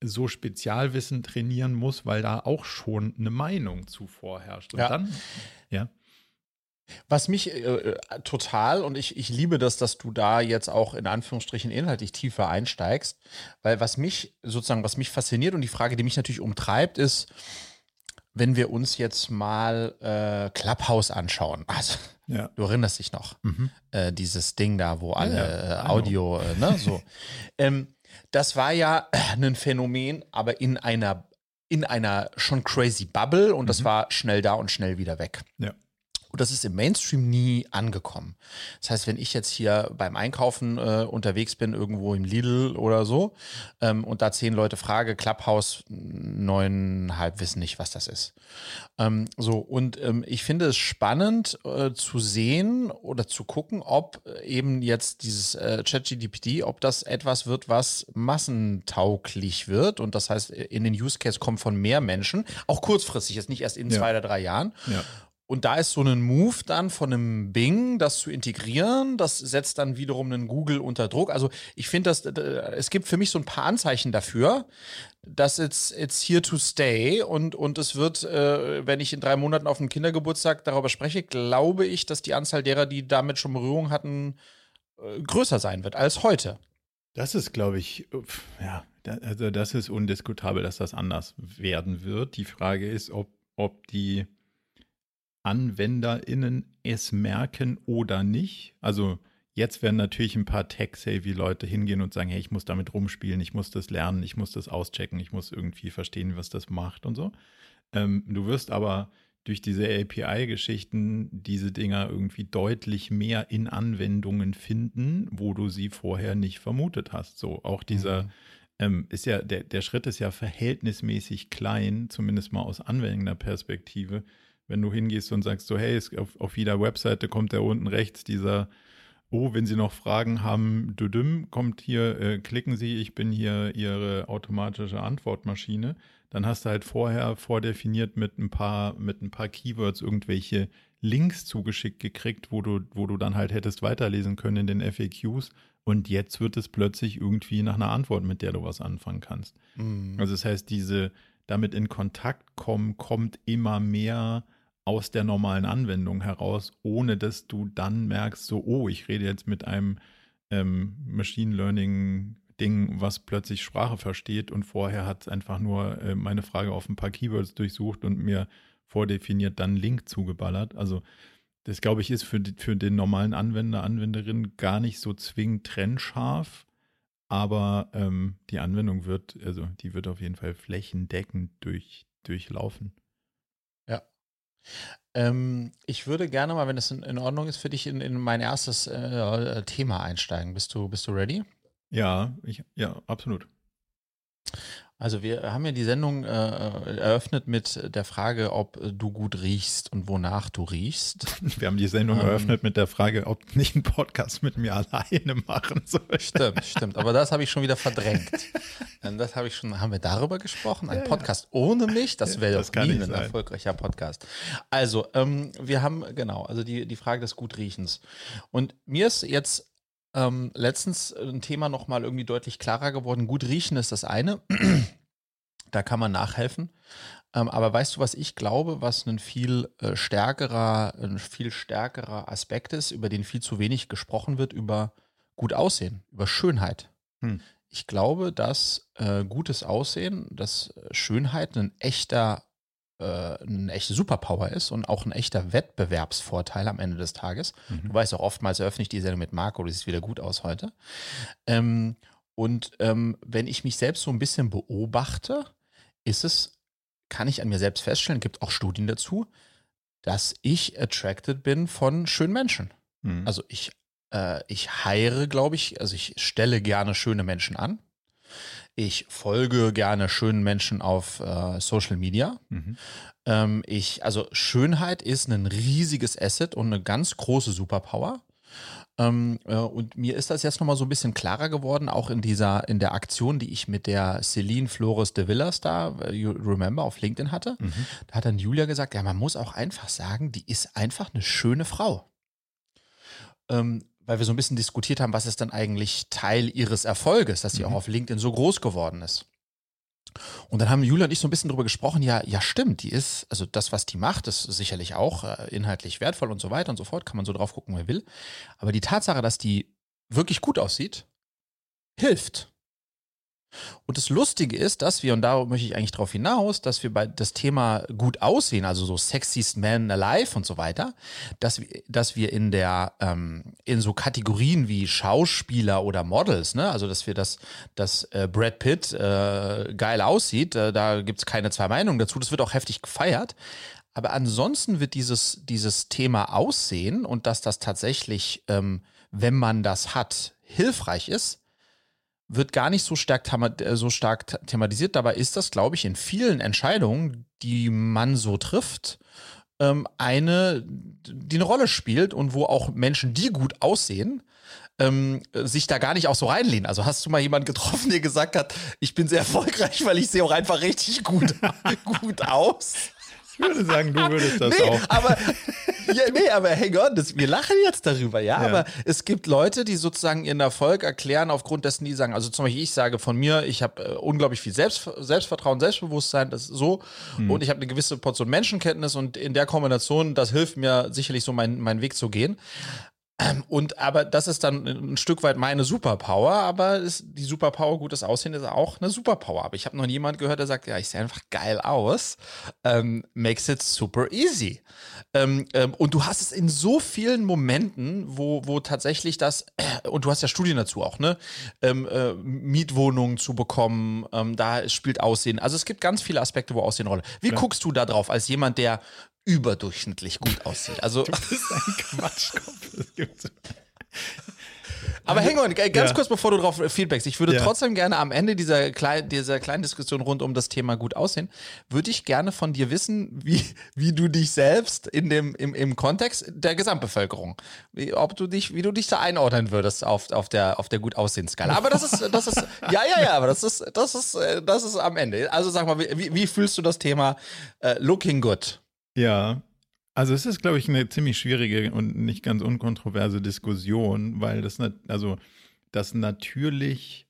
so Spezialwissen trainieren muss, weil da auch schon eine Meinung zu vorherrscht. Und ja. dann, ja. Was mich äh, äh, total, und ich, ich liebe das, dass du da jetzt auch in Anführungsstrichen inhaltlich tiefer einsteigst, weil was mich sozusagen, was mich fasziniert und die Frage, die mich natürlich umtreibt, ist, wenn wir uns jetzt mal äh, Clubhouse anschauen, also ja. du erinnerst dich noch, mhm. äh, dieses Ding da, wo alle ja, äh, Audio, äh, ne, so. ähm, das war ja ein Phänomen, aber in einer in einer schon crazy Bubble und mhm. das war schnell da und schnell wieder weg. Ja. Und das ist im Mainstream nie angekommen. Das heißt, wenn ich jetzt hier beim Einkaufen äh, unterwegs bin, irgendwo im Lidl oder so, ähm, und da zehn Leute frage, Clubhouse, neuneinhalb wissen nicht, was das ist. Ähm, so, und ähm, ich finde es spannend äh, zu sehen oder zu gucken, ob eben jetzt dieses äh, ChatGDPT, ob das etwas wird, was massentauglich wird. Und das heißt, in den Use Case kommen von mehr Menschen, auch kurzfristig, jetzt nicht erst in ja. zwei oder drei Jahren. Ja. Und da ist so ein Move dann von einem Bing, das zu integrieren. Das setzt dann wiederum einen Google unter Druck. Also ich finde, dass es gibt für mich so ein paar Anzeichen dafür, dass it's, it's here to stay. Und, und es wird, äh, wenn ich in drei Monaten auf dem Kindergeburtstag darüber spreche, glaube ich, dass die Anzahl derer, die damit schon Berührung hatten, äh, größer sein wird als heute. Das ist, glaube ich, ja, also das ist undiskutabel, dass das anders werden wird. Die Frage ist, ob, ob die AnwenderInnen es merken oder nicht. Also jetzt werden natürlich ein paar Tech-Savvy-Leute hingehen und sagen, hey, ich muss damit rumspielen, ich muss das lernen, ich muss das auschecken, ich muss irgendwie verstehen, was das macht und so. Ähm, du wirst aber durch diese API-Geschichten diese Dinger irgendwie deutlich mehr in Anwendungen finden, wo du sie vorher nicht vermutet hast. So, auch dieser mhm. ähm, ist ja, der, der Schritt ist ja verhältnismäßig klein, zumindest mal aus Anwenderperspektive, wenn du hingehst und sagst so, hey, auf, auf jeder Webseite kommt da unten rechts dieser, oh, wenn Sie noch Fragen haben, düdüm, kommt hier, äh, klicken Sie, ich bin hier Ihre automatische Antwortmaschine. Dann hast du halt vorher vordefiniert mit ein paar, mit ein paar Keywords irgendwelche Links zugeschickt gekriegt, wo du, wo du dann halt hättest weiterlesen können in den FAQs. Und jetzt wird es plötzlich irgendwie nach einer Antwort, mit der du was anfangen kannst. Mhm. Also das heißt, diese damit in Kontakt kommen, kommt immer mehr aus der normalen Anwendung heraus, ohne dass du dann merkst, so, oh, ich rede jetzt mit einem ähm, Machine Learning Ding, was plötzlich Sprache versteht und vorher hat es einfach nur äh, meine Frage auf ein paar Keywords durchsucht und mir vordefiniert dann Link zugeballert. Also das, glaube ich, ist für, die, für den normalen Anwender, Anwenderin gar nicht so zwingend trennscharf, aber ähm, die Anwendung wird, also die wird auf jeden Fall flächendeckend durch, durchlaufen. Ähm, ich würde gerne mal, wenn es in, in Ordnung ist, für dich in, in mein erstes äh, Thema einsteigen. Bist du, bist du ready? Ja, ich, ja, absolut. Also wir haben ja die Sendung äh, eröffnet mit der Frage, ob du gut riechst und wonach du riechst. Wir haben die Sendung ähm, eröffnet mit der Frage, ob nicht ein Podcast mit mir alleine machen soll. Stimmt, stimmt. Aber das habe ich schon wieder verdrängt. das habe ich schon. Haben wir darüber gesprochen? Ein ja, Podcast ja. ohne mich? Das wäre doch nie ein erfolgreicher Podcast. Also ähm, wir haben genau, also die die Frage des Gutriechens. Und mir ist jetzt ähm, letztens ein Thema nochmal irgendwie deutlich klarer geworden. Gut riechen ist das eine. da kann man nachhelfen. Ähm, aber weißt du, was ich glaube, was ein viel äh, stärkerer, ein viel stärkerer Aspekt ist, über den viel zu wenig gesprochen wird, über gut Aussehen, über Schönheit. Hm. Ich glaube, dass äh, gutes Aussehen, dass Schönheit ein echter äh, eine echte Superpower ist und auch ein echter Wettbewerbsvorteil am Ende des Tages. Mhm. Du weißt auch, oftmals eröffne ich die Sendung mit Marco, das sieht wieder gut aus heute. Ähm, und ähm, wenn ich mich selbst so ein bisschen beobachte, ist es, kann ich an mir selbst feststellen, gibt auch Studien dazu, dass ich attracted bin von schönen Menschen. Mhm. Also ich äh, ich heiere, glaube ich, also ich stelle gerne schöne Menschen an. Ich folge gerne schönen Menschen auf äh, Social Media. Mhm. Ähm, ich, also Schönheit ist ein riesiges Asset und eine ganz große Superpower. Ähm, äh, und mir ist das jetzt nochmal so ein bisschen klarer geworden, auch in dieser, in der Aktion, die ich mit der Celine Flores de Villas da, äh, you remember, auf LinkedIn hatte. Mhm. Da hat dann Julia gesagt, ja, man muss auch einfach sagen, die ist einfach eine schöne Frau. Ähm, weil wir so ein bisschen diskutiert haben, was ist dann eigentlich Teil ihres Erfolges, dass sie mhm. auch auf LinkedIn so groß geworden ist. Und dann haben Julia und ich so ein bisschen drüber gesprochen, ja, ja, stimmt, die ist, also das, was die macht, ist sicherlich auch äh, inhaltlich wertvoll und so weiter und so fort, kann man so drauf gucken, wer will. Aber die Tatsache, dass die wirklich gut aussieht, hilft. Und das Lustige ist, dass wir, und da möchte ich eigentlich darauf hinaus, dass wir bei das Thema gut aussehen, also so Sexiest Man Alive und so weiter, dass wir, dass wir in der, ähm, in so Kategorien wie Schauspieler oder Models, ne, also dass wir das, dass äh, Brad Pitt äh, geil aussieht, äh, da gibt es keine zwei Meinungen dazu, das wird auch heftig gefeiert. Aber ansonsten wird dieses, dieses Thema Aussehen und dass das tatsächlich, ähm, wenn man das hat, hilfreich ist, wird gar nicht so stark, äh, so stark thematisiert. Dabei ist das, glaube ich, in vielen Entscheidungen, die man so trifft, ähm, eine, die eine Rolle spielt und wo auch Menschen, die gut aussehen, ähm, sich da gar nicht auch so reinlehnen. Also hast du mal jemanden getroffen, der gesagt hat, ich bin sehr erfolgreich, weil ich sehe auch einfach richtig gut, gut aus? Ich würde sagen, du würdest das nee, auch. Aber, ja, nee, aber hang on, das, wir lachen jetzt darüber, ja? ja? Aber es gibt Leute, die sozusagen ihren Erfolg erklären aufgrund dessen, die sagen, also zum Beispiel ich sage von mir, ich habe äh, unglaublich viel Selbst, Selbstvertrauen, Selbstbewusstsein, das ist so. Hm. Und ich habe eine gewisse Portion Menschenkenntnis und in der Kombination, das hilft mir sicherlich so meinen mein Weg zu gehen. Ähm, und aber das ist dann ein Stück weit meine Superpower, aber ist, die Superpower, gutes Aussehen ist auch eine Superpower. Aber ich habe noch niemand gehört, der sagt, ja, ich sehe einfach geil aus. Ähm, makes it super easy. Ähm, ähm, und du hast es in so vielen Momenten, wo, wo tatsächlich das, äh, und du hast ja Studien dazu auch, ne? Ähm, äh, Mietwohnungen zu bekommen, ähm, da spielt Aussehen. Also es gibt ganz viele Aspekte, wo Aussehen Rolle. Wie ja. guckst du da drauf als jemand, der überdurchschnittlich gut aussieht. Also, du bist ein Quatschkopf. Das gibt's. Aber hang on, ganz ja. kurz bevor du drauf feedbackst. Ich würde ja. trotzdem gerne am Ende dieser, klein, dieser kleinen Diskussion rund um das Thema gut aussehen, würde ich gerne von dir wissen, wie, wie du dich selbst in dem, im, im Kontext der Gesamtbevölkerung, wie, ob du dich, wie du dich da einordnen würdest auf, auf der, auf der gut aussehen Skala. Aber das ist, das ist, ja, ja, ja, aber das ist, das ist, das ist am Ende. Also sag mal, wie, wie fühlst du das Thema uh, looking good? Ja, also es ist, glaube ich, eine ziemlich schwierige und nicht ganz unkontroverse Diskussion, weil das, also das natürlich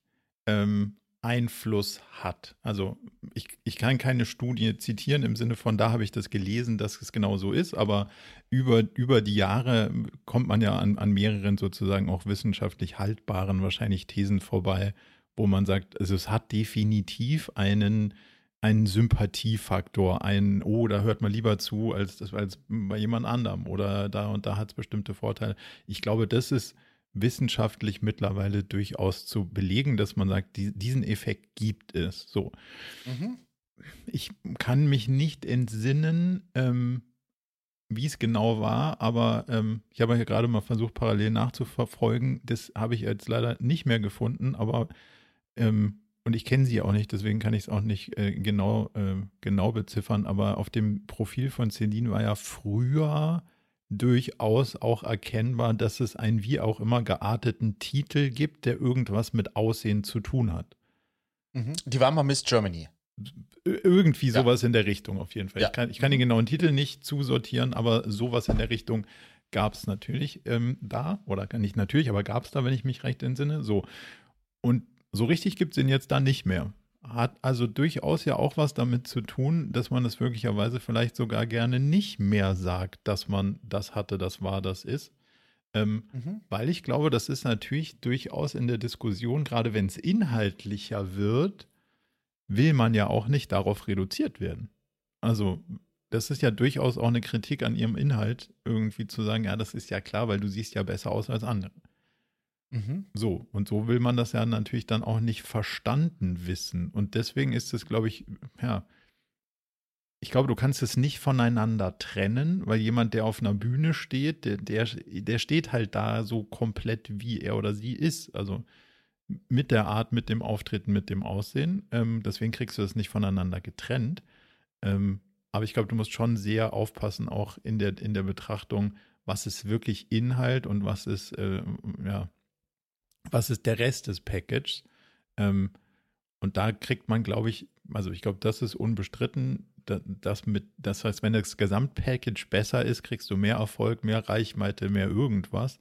ähm, Einfluss hat. Also ich, ich kann keine Studie zitieren im Sinne von, da habe ich das gelesen, dass es genau so ist, aber über, über die Jahre kommt man ja an, an mehreren sozusagen auch wissenschaftlich haltbaren wahrscheinlich Thesen vorbei, wo man sagt, also es hat definitiv einen einen Sympathiefaktor, ein, oh, da hört man lieber zu als, als bei jemand anderem oder da und da hat es bestimmte Vorteile. Ich glaube, das ist wissenschaftlich mittlerweile durchaus zu belegen, dass man sagt, die, diesen Effekt gibt es. So. Mhm. Ich kann mich nicht entsinnen, ähm, wie es genau war, aber ähm, ich habe ja gerade mal versucht, parallel nachzuverfolgen. Das habe ich jetzt leider nicht mehr gefunden, aber ähm, und ich kenne sie auch nicht, deswegen kann ich es auch nicht äh, genau, äh, genau beziffern, aber auf dem Profil von Celine war ja früher durchaus auch erkennbar, dass es einen wie auch immer gearteten Titel gibt, der irgendwas mit Aussehen zu tun hat. Mhm. Die war mal Miss Germany. Irgendwie sowas ja. in der Richtung auf jeden Fall. Ja. Ich, kann, ich kann den genauen Titel nicht zusortieren, aber sowas in der Richtung gab es natürlich ähm, da, oder nicht natürlich, aber gab es da, wenn ich mich recht entsinne. So. Und so richtig gibt es ihn jetzt da nicht mehr. Hat also durchaus ja auch was damit zu tun, dass man es möglicherweise vielleicht sogar gerne nicht mehr sagt, dass man das hatte, das war, das ist. Ähm, mhm. Weil ich glaube, das ist natürlich durchaus in der Diskussion, gerade wenn es inhaltlicher wird, will man ja auch nicht darauf reduziert werden. Also das ist ja durchaus auch eine Kritik an ihrem Inhalt, irgendwie zu sagen, ja, das ist ja klar, weil du siehst ja besser aus als andere. Mhm. So, und so will man das ja natürlich dann auch nicht verstanden wissen. Und deswegen ist es, glaube ich, ja, ich glaube, du kannst es nicht voneinander trennen, weil jemand, der auf einer Bühne steht, der, der, der steht halt da so komplett, wie er oder sie ist. Also mit der Art, mit dem Auftreten, mit dem Aussehen. Ähm, deswegen kriegst du das nicht voneinander getrennt. Ähm, aber ich glaube, du musst schon sehr aufpassen, auch in der, in der Betrachtung, was ist wirklich Inhalt und was ist, äh, ja, was ist der Rest des Packages. Ähm, und da kriegt man, glaube ich, also ich glaube, das ist unbestritten, das mit, das heißt, wenn das Gesamtpackage besser ist, kriegst du mehr Erfolg, mehr Reichweite, mehr irgendwas.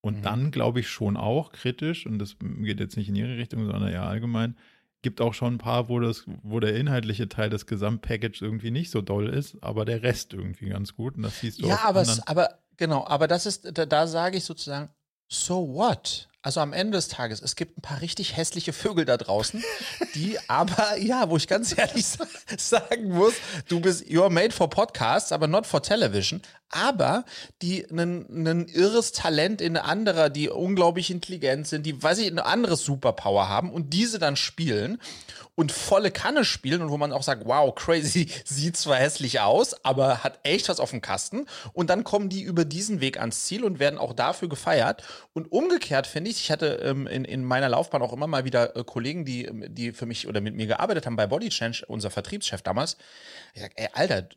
Und mhm. dann glaube ich schon auch kritisch, und das geht jetzt nicht in ihre Richtung, sondern eher allgemein, gibt auch schon ein paar, wo, das, wo der inhaltliche Teil des Gesamtpackages irgendwie nicht so doll ist, aber der Rest irgendwie ganz gut. Und das siehst du Ja, aber, es, aber genau, aber das ist, da, da sage ich sozusagen, so what? Also am Ende des Tages, es gibt ein paar richtig hässliche Vögel da draußen, die aber, ja, wo ich ganz ehrlich sagen muss, du bist, you're made for Podcasts, aber not for television, aber die ein irres Talent in eine andere, die unglaublich intelligent sind, die, weiß ich, ein anderes Superpower haben und diese dann spielen und volle Kanne spielen und wo man auch sagt, wow, crazy, sieht zwar hässlich aus, aber hat echt was auf dem Kasten. Und dann kommen die über diesen Weg ans Ziel und werden auch dafür gefeiert. Und umgekehrt finde ich, ich hatte ähm, in, in meiner Laufbahn auch immer mal wieder äh, Kollegen, die, die für mich oder mit mir gearbeitet haben bei Body Change, unser Vertriebschef damals. Ich sag, ey, Alter,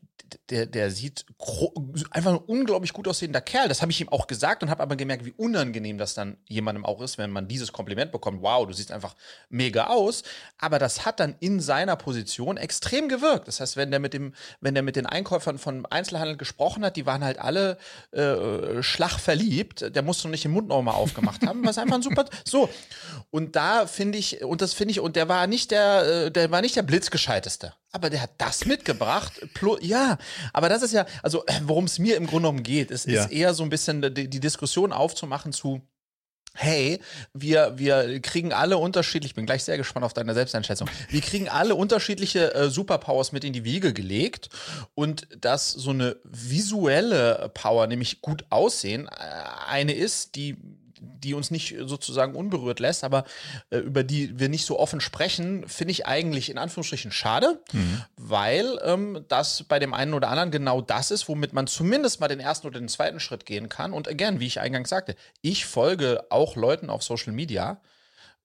der, der sieht einfach ein unglaublich gut aussehender Kerl. Das habe ich ihm auch gesagt und habe aber gemerkt, wie unangenehm das dann jemandem auch ist, wenn man dieses Kompliment bekommt. Wow, du siehst einfach mega aus. Aber das hat dann in seiner Position extrem gewirkt. Das heißt, wenn der mit dem, wenn der mit den Einkäufern von Einzelhandel gesprochen hat, die waren halt alle äh, schlachverliebt. Der musste noch nicht den Mund nochmal aufgemacht haben, was einfach ein super. So. Und da finde ich, und das finde ich, und der war nicht der, äh, der war nicht der blitzgescheiteste aber der hat das mitgebracht. Ja, aber das ist ja, also worum es mir im Grunde genommen geht, ist, ja. ist eher so ein bisschen die, die Diskussion aufzumachen zu, hey, wir, wir kriegen alle unterschiedlich, ich bin gleich sehr gespannt auf deine Selbsteinschätzung, wir kriegen alle unterschiedliche äh, Superpowers mit in die Wiege gelegt und dass so eine visuelle Power, nämlich gut aussehen, äh, eine ist, die die uns nicht sozusagen unberührt lässt, aber äh, über die wir nicht so offen sprechen, finde ich eigentlich in Anführungsstrichen schade, mhm. weil ähm, das bei dem einen oder anderen genau das ist, womit man zumindest mal den ersten oder den zweiten Schritt gehen kann. Und again, wie ich eingangs sagte, ich folge auch Leuten auf Social Media,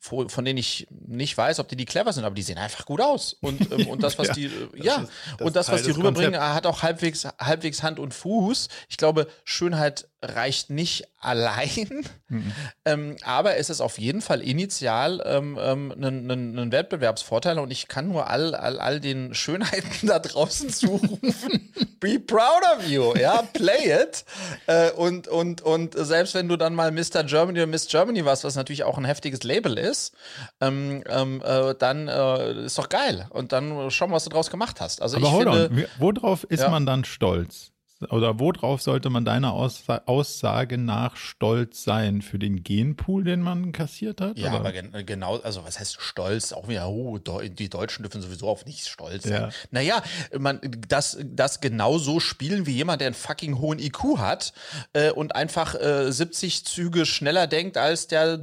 von denen ich nicht weiß, ob die die clever sind, aber die sehen einfach gut aus. Und, ähm, und das, was ja, die, äh, ja, das und das, was die rüberbringen, Konzept. hat auch halbwegs, halbwegs Hand und Fuß. Ich glaube, Schönheit reicht nicht allein, mhm. ähm, aber es ist auf jeden Fall initial ähm, ähm, ein, ein, ein, Wettbewerbsvorteil und ich kann nur all, all, all den Schönheiten da draußen zurufen. Be proud of you, ja, play it. Äh, und, und, und selbst wenn du dann mal Mr. Germany oder Miss Germany warst, was natürlich auch ein heftiges Label ist, ähm, ähm, äh, dann äh, ist doch geil. Und dann schau mal, was du draus gemacht hast. Also aber ich finde, on. worauf ist ja. man dann stolz? Oder worauf sollte man deiner Aussage nach stolz sein? Für den Genpool, den man kassiert hat? Ja, oder? aber gen genau, also was heißt stolz? Auch wieder, oh, die Deutschen dürfen sowieso auf nichts stolz sein. Ja. Naja, man, das, das genauso spielen wie jemand, der einen fucking hohen IQ hat äh, und einfach äh, 70 Züge schneller denkt als der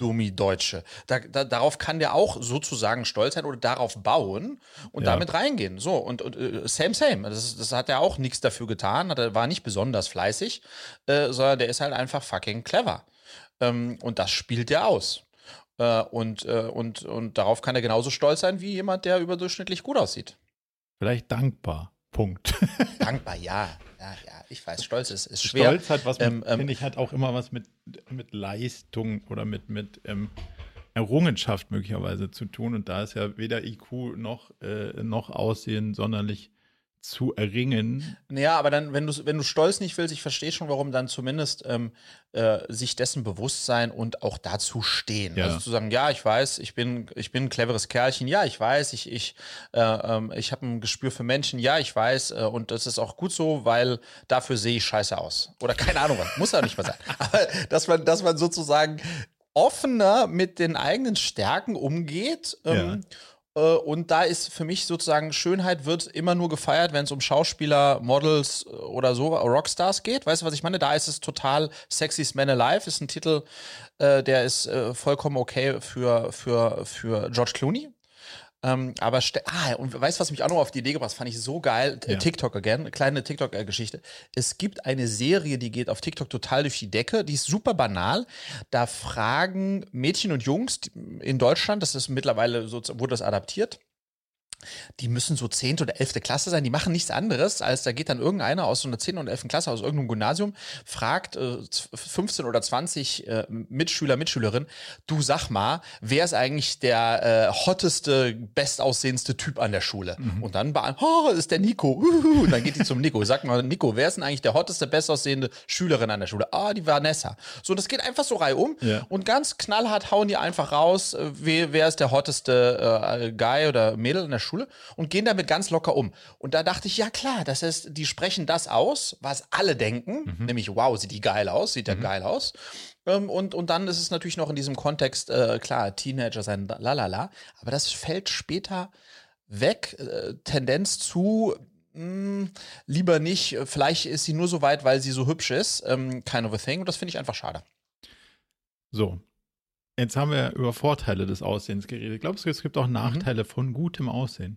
Durchschnittsdummi-Deutsche. Da, da, darauf kann der auch sozusagen stolz sein oder darauf bauen und ja. damit reingehen. So, und, und uh, same, same. Das, das hat ja auch nichts dafür getan, hat, war nicht besonders fleißig, äh, sondern der ist halt einfach fucking clever. Ähm, und das spielt er aus. Äh, und, äh, und, und darauf kann er genauso stolz sein wie jemand, der überdurchschnittlich gut aussieht. Vielleicht dankbar. Punkt. dankbar, ja. Ja, ja, ich weiß, Stolz ist, ist schwer. Stolz hat was, ähm, ähm, finde ich, hat auch immer was mit, mit Leistung oder mit, mit ähm, Errungenschaft möglicherweise zu tun. Und da ist ja weder IQ noch, äh, noch Aussehen sonderlich zu erringen. Ja, aber dann, wenn du, wenn du Stolz nicht willst, ich verstehe schon, warum dann zumindest ähm, äh, sich dessen bewusst sein und auch dazu stehen. Ja. Also zu sagen, ja, ich weiß, ich bin, ich bin ein cleveres Kerlchen, ja, ich weiß, ich, ich, äh, ähm, ich habe ein Gespür für Menschen, ja, ich weiß, äh, und das ist auch gut so, weil dafür sehe ich scheiße aus. Oder keine Ahnung was, muss ja nicht mal sein. Aber dass man, dass man sozusagen offener mit den eigenen Stärken umgeht. Ähm, ja äh, und da ist für mich sozusagen Schönheit wird immer nur gefeiert, wenn es um Schauspieler, Models äh, oder so, Rockstars geht. Weißt du, was ich meine? Da ist es total Sexiest Man Alive, ist ein Titel, äh, der ist äh, vollkommen okay für, für, für George Clooney. Ähm, aber, ah, und weißt du, was mich auch noch auf die Idee gebracht hat? Fand ich so geil. Ja. TikTok again, kleine TikTok-Geschichte. Es gibt eine Serie, die geht auf TikTok total durch die Decke. Die ist super banal. Da fragen Mädchen und Jungs in Deutschland, das ist mittlerweile so, wurde das adaptiert, die müssen so 10. oder 11. Klasse sein, die machen nichts anderes, als da geht dann irgendeiner aus so einer 10. oder 11. Klasse, aus irgendeinem Gymnasium, fragt äh, 15 oder 20 äh, Mitschüler, Mitschülerinnen, du sag mal, wer ist eigentlich der äh, hotteste, bestaussehendste Typ an der Schule? Mhm. Und dann oh, ist der Nico. Uhuhu. Und dann geht die zum Nico. Sag mal, Nico, wer ist denn eigentlich der hotteste, bestaussehende Schülerin an der Schule? Ah, die Vanessa. So, das geht einfach so reihum ja. und ganz knallhart hauen die einfach raus, äh, wer, wer ist der hotteste äh, Guy oder Mädel in der Schule Schule und gehen damit ganz locker um. Und da dachte ich, ja klar, das heißt, die sprechen das aus, was alle denken, mhm. nämlich, wow, sieht die geil aus, sieht ja mhm. geil aus. Ähm, und, und dann ist es natürlich noch in diesem Kontext, äh, klar, Teenager sein, lalala, aber das fällt später weg, äh, Tendenz zu, mh, hm, lieber nicht, vielleicht ist sie nur so weit, weil sie so hübsch ist, ähm, kind of a thing, und das finde ich einfach schade. So, Jetzt haben wir über Vorteile des Aussehens geredet. Glaubst du, es gibt auch. Nachteile mhm. von gutem Aussehen?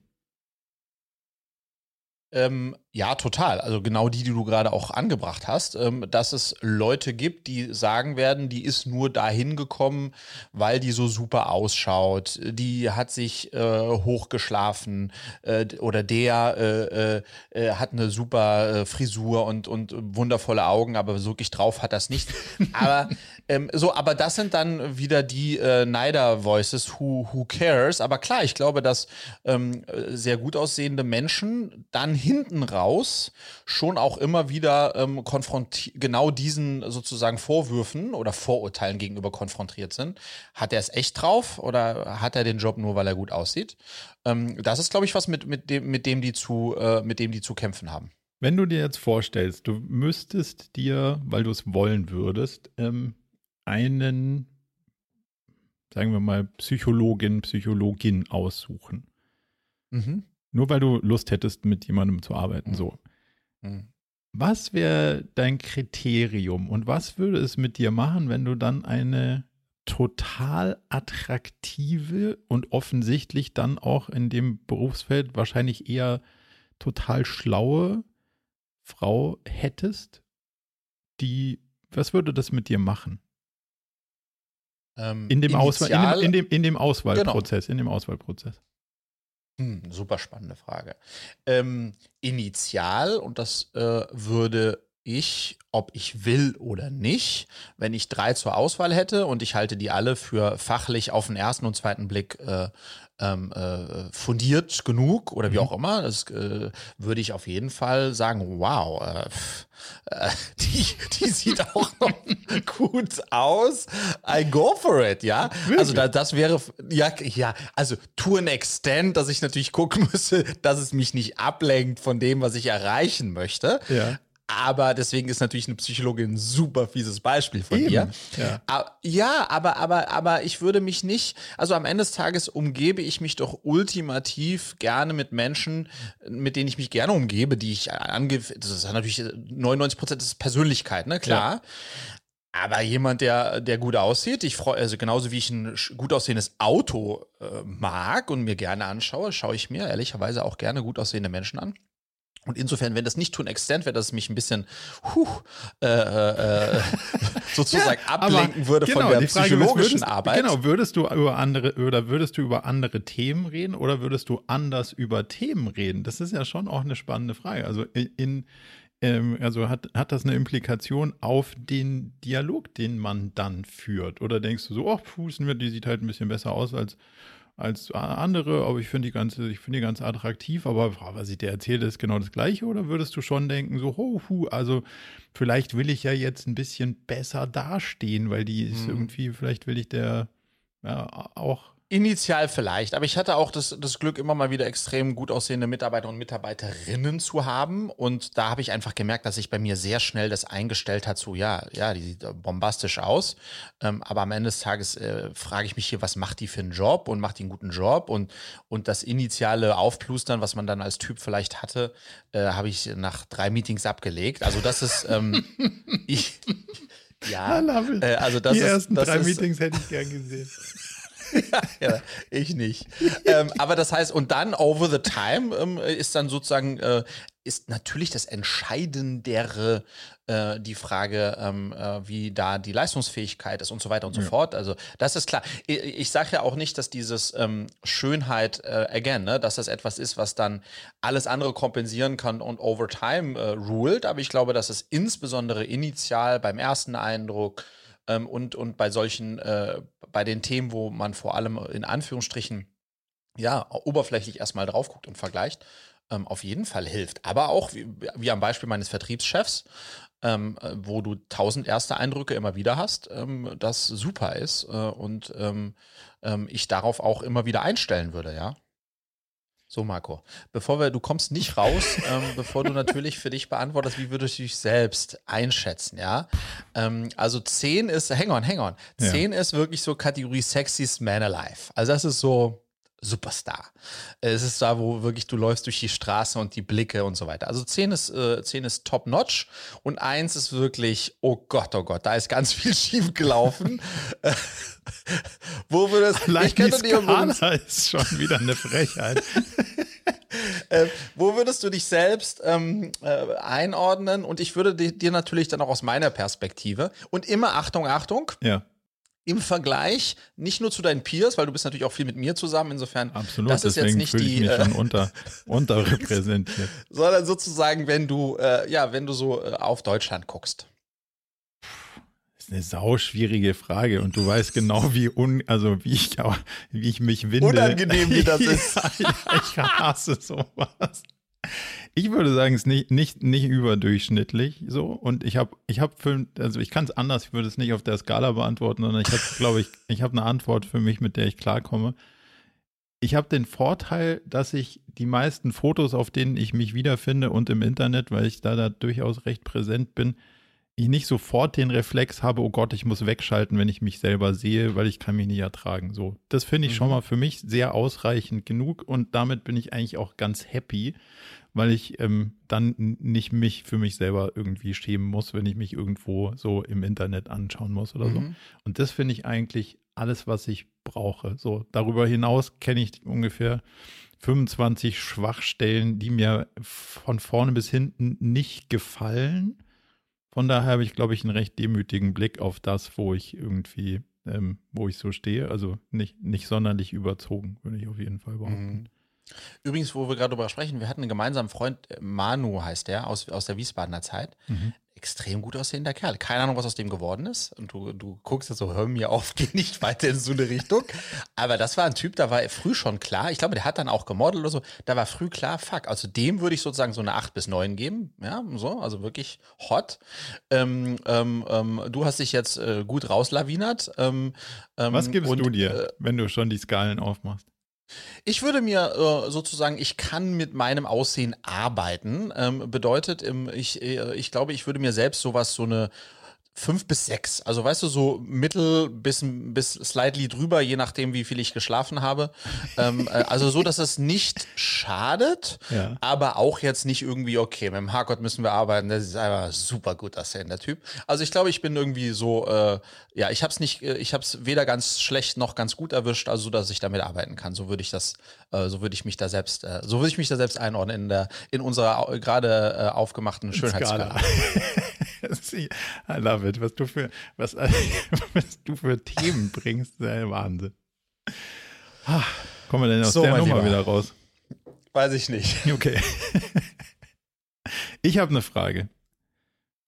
Ähm, ja, total. Also genau die, die du gerade auch angebracht hast, ähm, dass es Leute gibt, die sagen werden, die ist nur dahin gekommen, weil die so super ausschaut. Die hat sich äh, hochgeschlafen äh, oder der äh, äh, äh hat eine super äh, Frisur und, und wundervolle Augen, aber wirklich drauf hat das nicht. aber ähm, so, aber das sind dann wieder die Neider-Voices, who, who cares. Aber klar, ich glaube, dass ähm, sehr gut aussehende Menschen dann hinten raus schon auch immer wieder ähm, genau diesen sozusagen Vorwürfen oder Vorurteilen gegenüber konfrontiert sind. Hat er es echt drauf oder hat er den Job nur, weil er gut aussieht? Ähm, das ist, glaube ich, was mit, mit, dem, mit, dem die zu, äh, mit dem die zu kämpfen haben. Wenn du dir jetzt vorstellst, du müsstest dir, weil du es wollen würdest, ähm, einen, sagen wir mal, Psychologin, Psychologin aussuchen. Mhm. Nur weil du Lust hättest, mit jemandem zu arbeiten, mhm. so. Mhm. Was wäre dein Kriterium und was würde es mit dir machen, wenn du dann eine total attraktive und offensichtlich dann auch in dem Berufsfeld wahrscheinlich eher total schlaue Frau hättest, die, was würde das mit dir machen? Ähm, in, dem Auswahl, in, dem, in, dem, in dem Auswahlprozess, genau. in dem Auswahlprozess. Hm, super spannende Frage. Ähm, initial, und das äh, würde ich, ob ich will oder nicht, wenn ich drei zur Auswahl hätte und ich halte die alle für fachlich auf den ersten und zweiten Blick äh, ähm, äh, fundiert genug oder wie mhm. auch immer, das äh, würde ich auf jeden Fall sagen, wow, äh, äh die, die sieht auch noch gut aus. I go for it, ja. Wirklich? Also da, das wäre, ja, ja, also to an extent, dass ich natürlich gucken müsste, dass es mich nicht ablenkt von dem, was ich erreichen möchte. Ja. Aber deswegen ist natürlich eine Psychologin ein super fieses Beispiel von Eben. dir. Ja. ja, aber, aber, aber ich würde mich nicht, also am Ende des Tages umgebe ich mich doch ultimativ gerne mit Menschen, mit denen ich mich gerne umgebe, die ich ange, das ist natürlich 99 Prozent ist Persönlichkeit, ne, klar. Ja. Aber jemand, der, der gut aussieht, ich freue, also genauso wie ich ein gut aussehendes Auto äh, mag und mir gerne anschaue, schaue ich mir ehrlicherweise auch gerne gut aussehende Menschen an. Und insofern, wenn das nicht tun extent wäre, dass es mich ein bisschen huh, äh, äh, sozusagen ja, ablenken würde genau, von der psychologischen würdest, Arbeit. Genau, würdest du über andere oder würdest du über andere Themen reden oder würdest du anders über Themen reden? Das ist ja schon auch eine spannende Frage. Also in, ähm, also hat, hat das eine Implikation auf den Dialog, den man dann führt? Oder denkst du so, oh, Fußen, die sieht halt ein bisschen besser aus als als andere, aber ich finde die ganze, ich finde die ganz attraktiv, aber was ich dir erzähle, ist genau das Gleiche, oder würdest du schon denken, so, ho, hu, also vielleicht will ich ja jetzt ein bisschen besser dastehen, weil die ist hm. irgendwie, vielleicht will ich der ja auch Initial vielleicht, aber ich hatte auch das, das Glück, immer mal wieder extrem gut aussehende Mitarbeiter und Mitarbeiterinnen zu haben. Und da habe ich einfach gemerkt, dass sich bei mir sehr schnell das eingestellt hat, so ja, ja, die sieht bombastisch aus. Ähm, aber am Ende des Tages äh, frage ich mich hier, was macht die für einen Job und macht die einen guten Job? Und, und das initiale Aufplustern, was man dann als Typ vielleicht hatte, äh, habe ich nach drei Meetings abgelegt. Also das ist, ähm, ich, ja, äh, also das Die ist, ersten das drei ist, Meetings hätte ich gern gesehen. ja, ich nicht. ähm, aber das heißt, und dann over the time ähm, ist dann sozusagen, äh, ist natürlich das Entscheidendere äh, die Frage, ähm, äh, wie da die Leistungsfähigkeit ist und so weiter und so ja. fort. Also das ist klar. Ich, ich sage ja auch nicht, dass dieses ähm, Schönheit, äh, again, ne, dass das etwas ist, was dann alles andere kompensieren kann und over time äh, ruled, aber ich glaube, dass es insbesondere initial beim ersten Eindruck ähm, und, und bei solchen, äh, bei den Themen, wo man vor allem in Anführungsstrichen ja, oberflächlich erstmal drauf guckt und vergleicht, ähm, auf jeden Fall hilft. Aber auch, wie, wie am Beispiel meines Vertriebschefs, ähm, wo du tausend erste Eindrücke immer wieder hast, ähm, das super ist äh, und ähm, ähm, ich darauf auch immer wieder einstellen würde, ja. So, Marco, bevor wir, du kommst nicht raus, ähm, bevor du natürlich für dich beantwortest, wie würdest du dich selbst einschätzen, ja? Ähm, also 10 ist, hang on, hang on. 10 ja. ist wirklich so Kategorie Sexiest Man Alive. Also das ist so, Superstar. Es ist da, wo wirklich du läufst durch die Straße und die Blicke und so weiter. Also 10 ist, äh, 10 ist top notch und 1 ist wirklich, oh Gott, oh Gott, da ist ganz viel schief gelaufen. wo würde es Allein ich die Skala ist schon wieder eine Frechheit. äh, wo würdest du dich selbst ähm, äh, einordnen? Und ich würde dir natürlich dann auch aus meiner Perspektive und immer Achtung, Achtung. Ja im Vergleich nicht nur zu deinen Peers, weil du bist natürlich auch viel mit mir zusammen, insofern Absolut, das ist jetzt nicht die ich mich äh, schon unter, unterrepräsentiert, sondern sozusagen, wenn du äh, ja, wenn du so äh, auf Deutschland guckst. Das ist eine sauschwierige Frage und du weißt genau, wie un, also wie ich wie ich mich winde. Unangenehm, wie das ist. ja, ja, ich hasse sowas. Ich würde sagen, es ist nicht, nicht, nicht überdurchschnittlich so. Und ich habe, ich habe für, also ich kann es anders, ich würde es nicht auf der Skala beantworten, sondern ich habe, glaube ich, ich habe eine Antwort für mich, mit der ich klarkomme. Ich habe den Vorteil, dass ich die meisten Fotos, auf denen ich mich wiederfinde und im Internet, weil ich da, da durchaus recht präsent bin, ich nicht sofort den Reflex habe, oh Gott, ich muss wegschalten, wenn ich mich selber sehe, weil ich kann mich nicht ertragen. So, das finde ich mhm. schon mal für mich sehr ausreichend genug und damit bin ich eigentlich auch ganz happy, weil ich ähm, dann nicht mich für mich selber irgendwie schämen muss, wenn ich mich irgendwo so im Internet anschauen muss oder mhm. so. Und das finde ich eigentlich alles, was ich brauche. So, darüber hinaus kenne ich ungefähr 25 Schwachstellen, die mir von vorne bis hinten nicht gefallen von daher habe ich, glaube ich, einen recht demütigen Blick auf das, wo ich irgendwie, ähm, wo ich so stehe. Also nicht, nicht sonderlich überzogen, würde ich auf jeden Fall behaupten. Übrigens, wo wir gerade darüber sprechen, wir hatten einen gemeinsamen Freund, äh, Manu heißt der, aus, aus der Wiesbadener Zeit. Mhm extrem gut aussehender Kerl. Keine Ahnung, was aus dem geworden ist. Und du, du guckst jetzt so, hör mir auf, geh nicht weiter in so eine Richtung. Aber das war ein Typ, da war früh schon klar. Ich glaube, der hat dann auch gemodelt oder so. Da war früh klar, fuck. Also dem würde ich sozusagen so eine 8 bis 9 geben. Ja, so, also wirklich hot. Ähm, ähm, ähm, du hast dich jetzt äh, gut rauslawinert. Ähm, ähm, was gibst und, du dir, äh, wenn du schon die Skalen aufmachst? Ich würde mir äh, sozusagen, ich kann mit meinem Aussehen arbeiten. Ähm, bedeutet, ähm, ich, äh, ich glaube, ich würde mir selbst sowas, so eine fünf bis sechs. Also weißt du, so mittel bis, bis slightly drüber, je nachdem, wie viel ich geschlafen habe. ähm, äh, also so, dass es nicht schadet, ja. aber auch jetzt nicht irgendwie, okay, mit dem Harkott müssen wir arbeiten, das ist einfach super gut aussehender Typ. Also ich glaube, ich bin irgendwie so, äh, ja, ich habe es nicht, äh, ich habe es weder ganz schlecht noch ganz gut erwischt, also dass ich damit arbeiten kann. So würde ich das, äh, so würde ich mich da selbst, äh, so würde ich mich da selbst einordnen in der, in unserer gerade äh, aufgemachten Schönheitsskala. I love it. Was du für, was, was du für Themen bringst, ist ein Wahnsinn. Ah, kommen wir denn aus so, der Nummer Lieber. wieder raus? Weiß ich nicht. Okay. Ich habe eine Frage.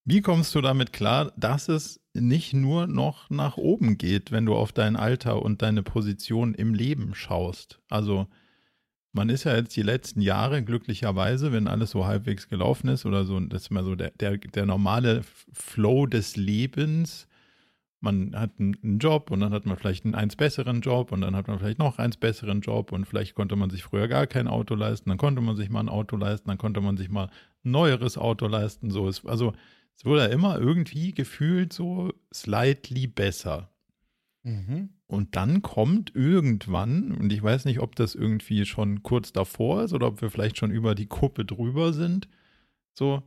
Wie kommst du damit klar, dass es nicht nur noch nach oben geht, wenn du auf dein Alter und deine Position im Leben schaust? Also, man ist ja jetzt die letzten Jahre glücklicherweise, wenn alles so halbwegs gelaufen ist oder so, das ist immer so der, der, der normale Flow des Lebens. Man hat einen Job und dann hat man vielleicht einen eins besseren Job und dann hat man vielleicht noch eins besseren Job und vielleicht konnte man sich früher gar kein Auto leisten, dann konnte man sich mal ein Auto leisten, dann konnte man sich mal ein neueres Auto leisten. So ist, also es wurde ja immer irgendwie gefühlt so slightly besser. Mhm. Und dann kommt irgendwann, und ich weiß nicht, ob das irgendwie schon kurz davor ist oder ob wir vielleicht schon über die Kuppe drüber sind, so,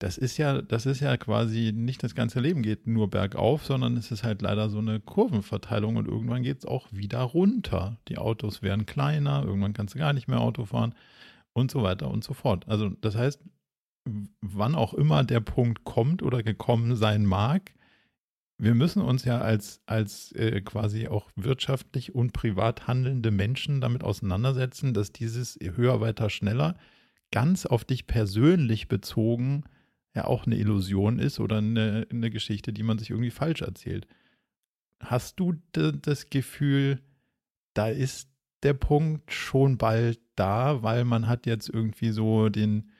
das ist ja, das ist ja quasi nicht das ganze Leben geht nur bergauf, sondern es ist halt leider so eine Kurvenverteilung und irgendwann geht es auch wieder runter. Die Autos werden kleiner, irgendwann kannst du gar nicht mehr Auto fahren und so weiter und so fort. Also das heißt, wann auch immer der Punkt kommt oder gekommen sein mag, wir müssen uns ja als, als äh, quasi auch wirtschaftlich und privat handelnde Menschen damit auseinandersetzen, dass dieses höher, weiter, schneller ganz auf dich persönlich bezogen ja auch eine Illusion ist oder eine, eine Geschichte, die man sich irgendwie falsch erzählt. Hast du das Gefühl, da ist der Punkt schon bald da, weil man hat jetzt irgendwie so den,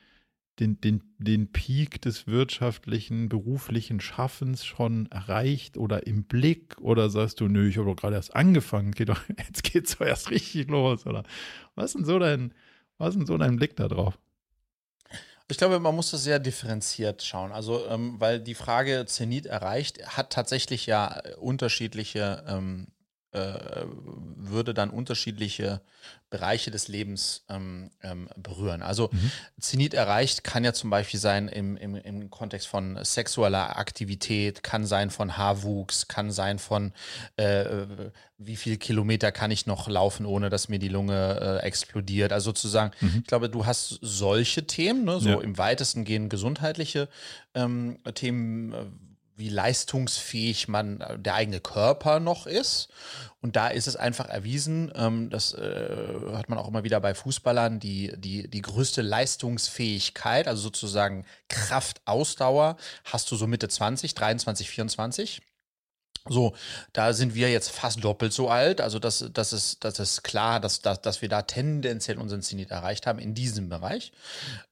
den, den, den Peak des wirtschaftlichen, beruflichen Schaffens schon erreicht oder im Blick? Oder sagst du, nö, ich habe doch gerade erst angefangen, geht doch, jetzt geht's doch erst richtig los? Oder was ist denn so dein, was ist denn so dein Blick da drauf? Ich glaube, man muss das sehr differenziert schauen. Also, ähm, weil die Frage Zenit erreicht, hat tatsächlich ja unterschiedliche ähm, äh, würde dann unterschiedliche Bereiche des Lebens ähm, ähm, berühren. Also mhm. Zenit erreicht kann ja zum Beispiel sein im, im, im Kontext von sexueller Aktivität, kann sein von Haarwuchs, kann sein von äh, wie viel Kilometer kann ich noch laufen, ohne dass mir die Lunge äh, explodiert. Also sozusagen, mhm. ich glaube, du hast solche Themen, ne, so ja. im weitesten gehen gesundheitliche ähm, Themen äh, wie leistungsfähig man äh, der eigene Körper noch ist. Und da ist es einfach erwiesen, ähm, das äh, hört man auch immer wieder bei Fußballern, die, die, die größte Leistungsfähigkeit, also sozusagen Kraft, Ausdauer, hast du so Mitte 20, 23, 24. So, da sind wir jetzt fast doppelt so alt. Also das, das, ist, das ist klar, dass, dass, dass wir da tendenziell unseren Zenit erreicht haben in diesem Bereich,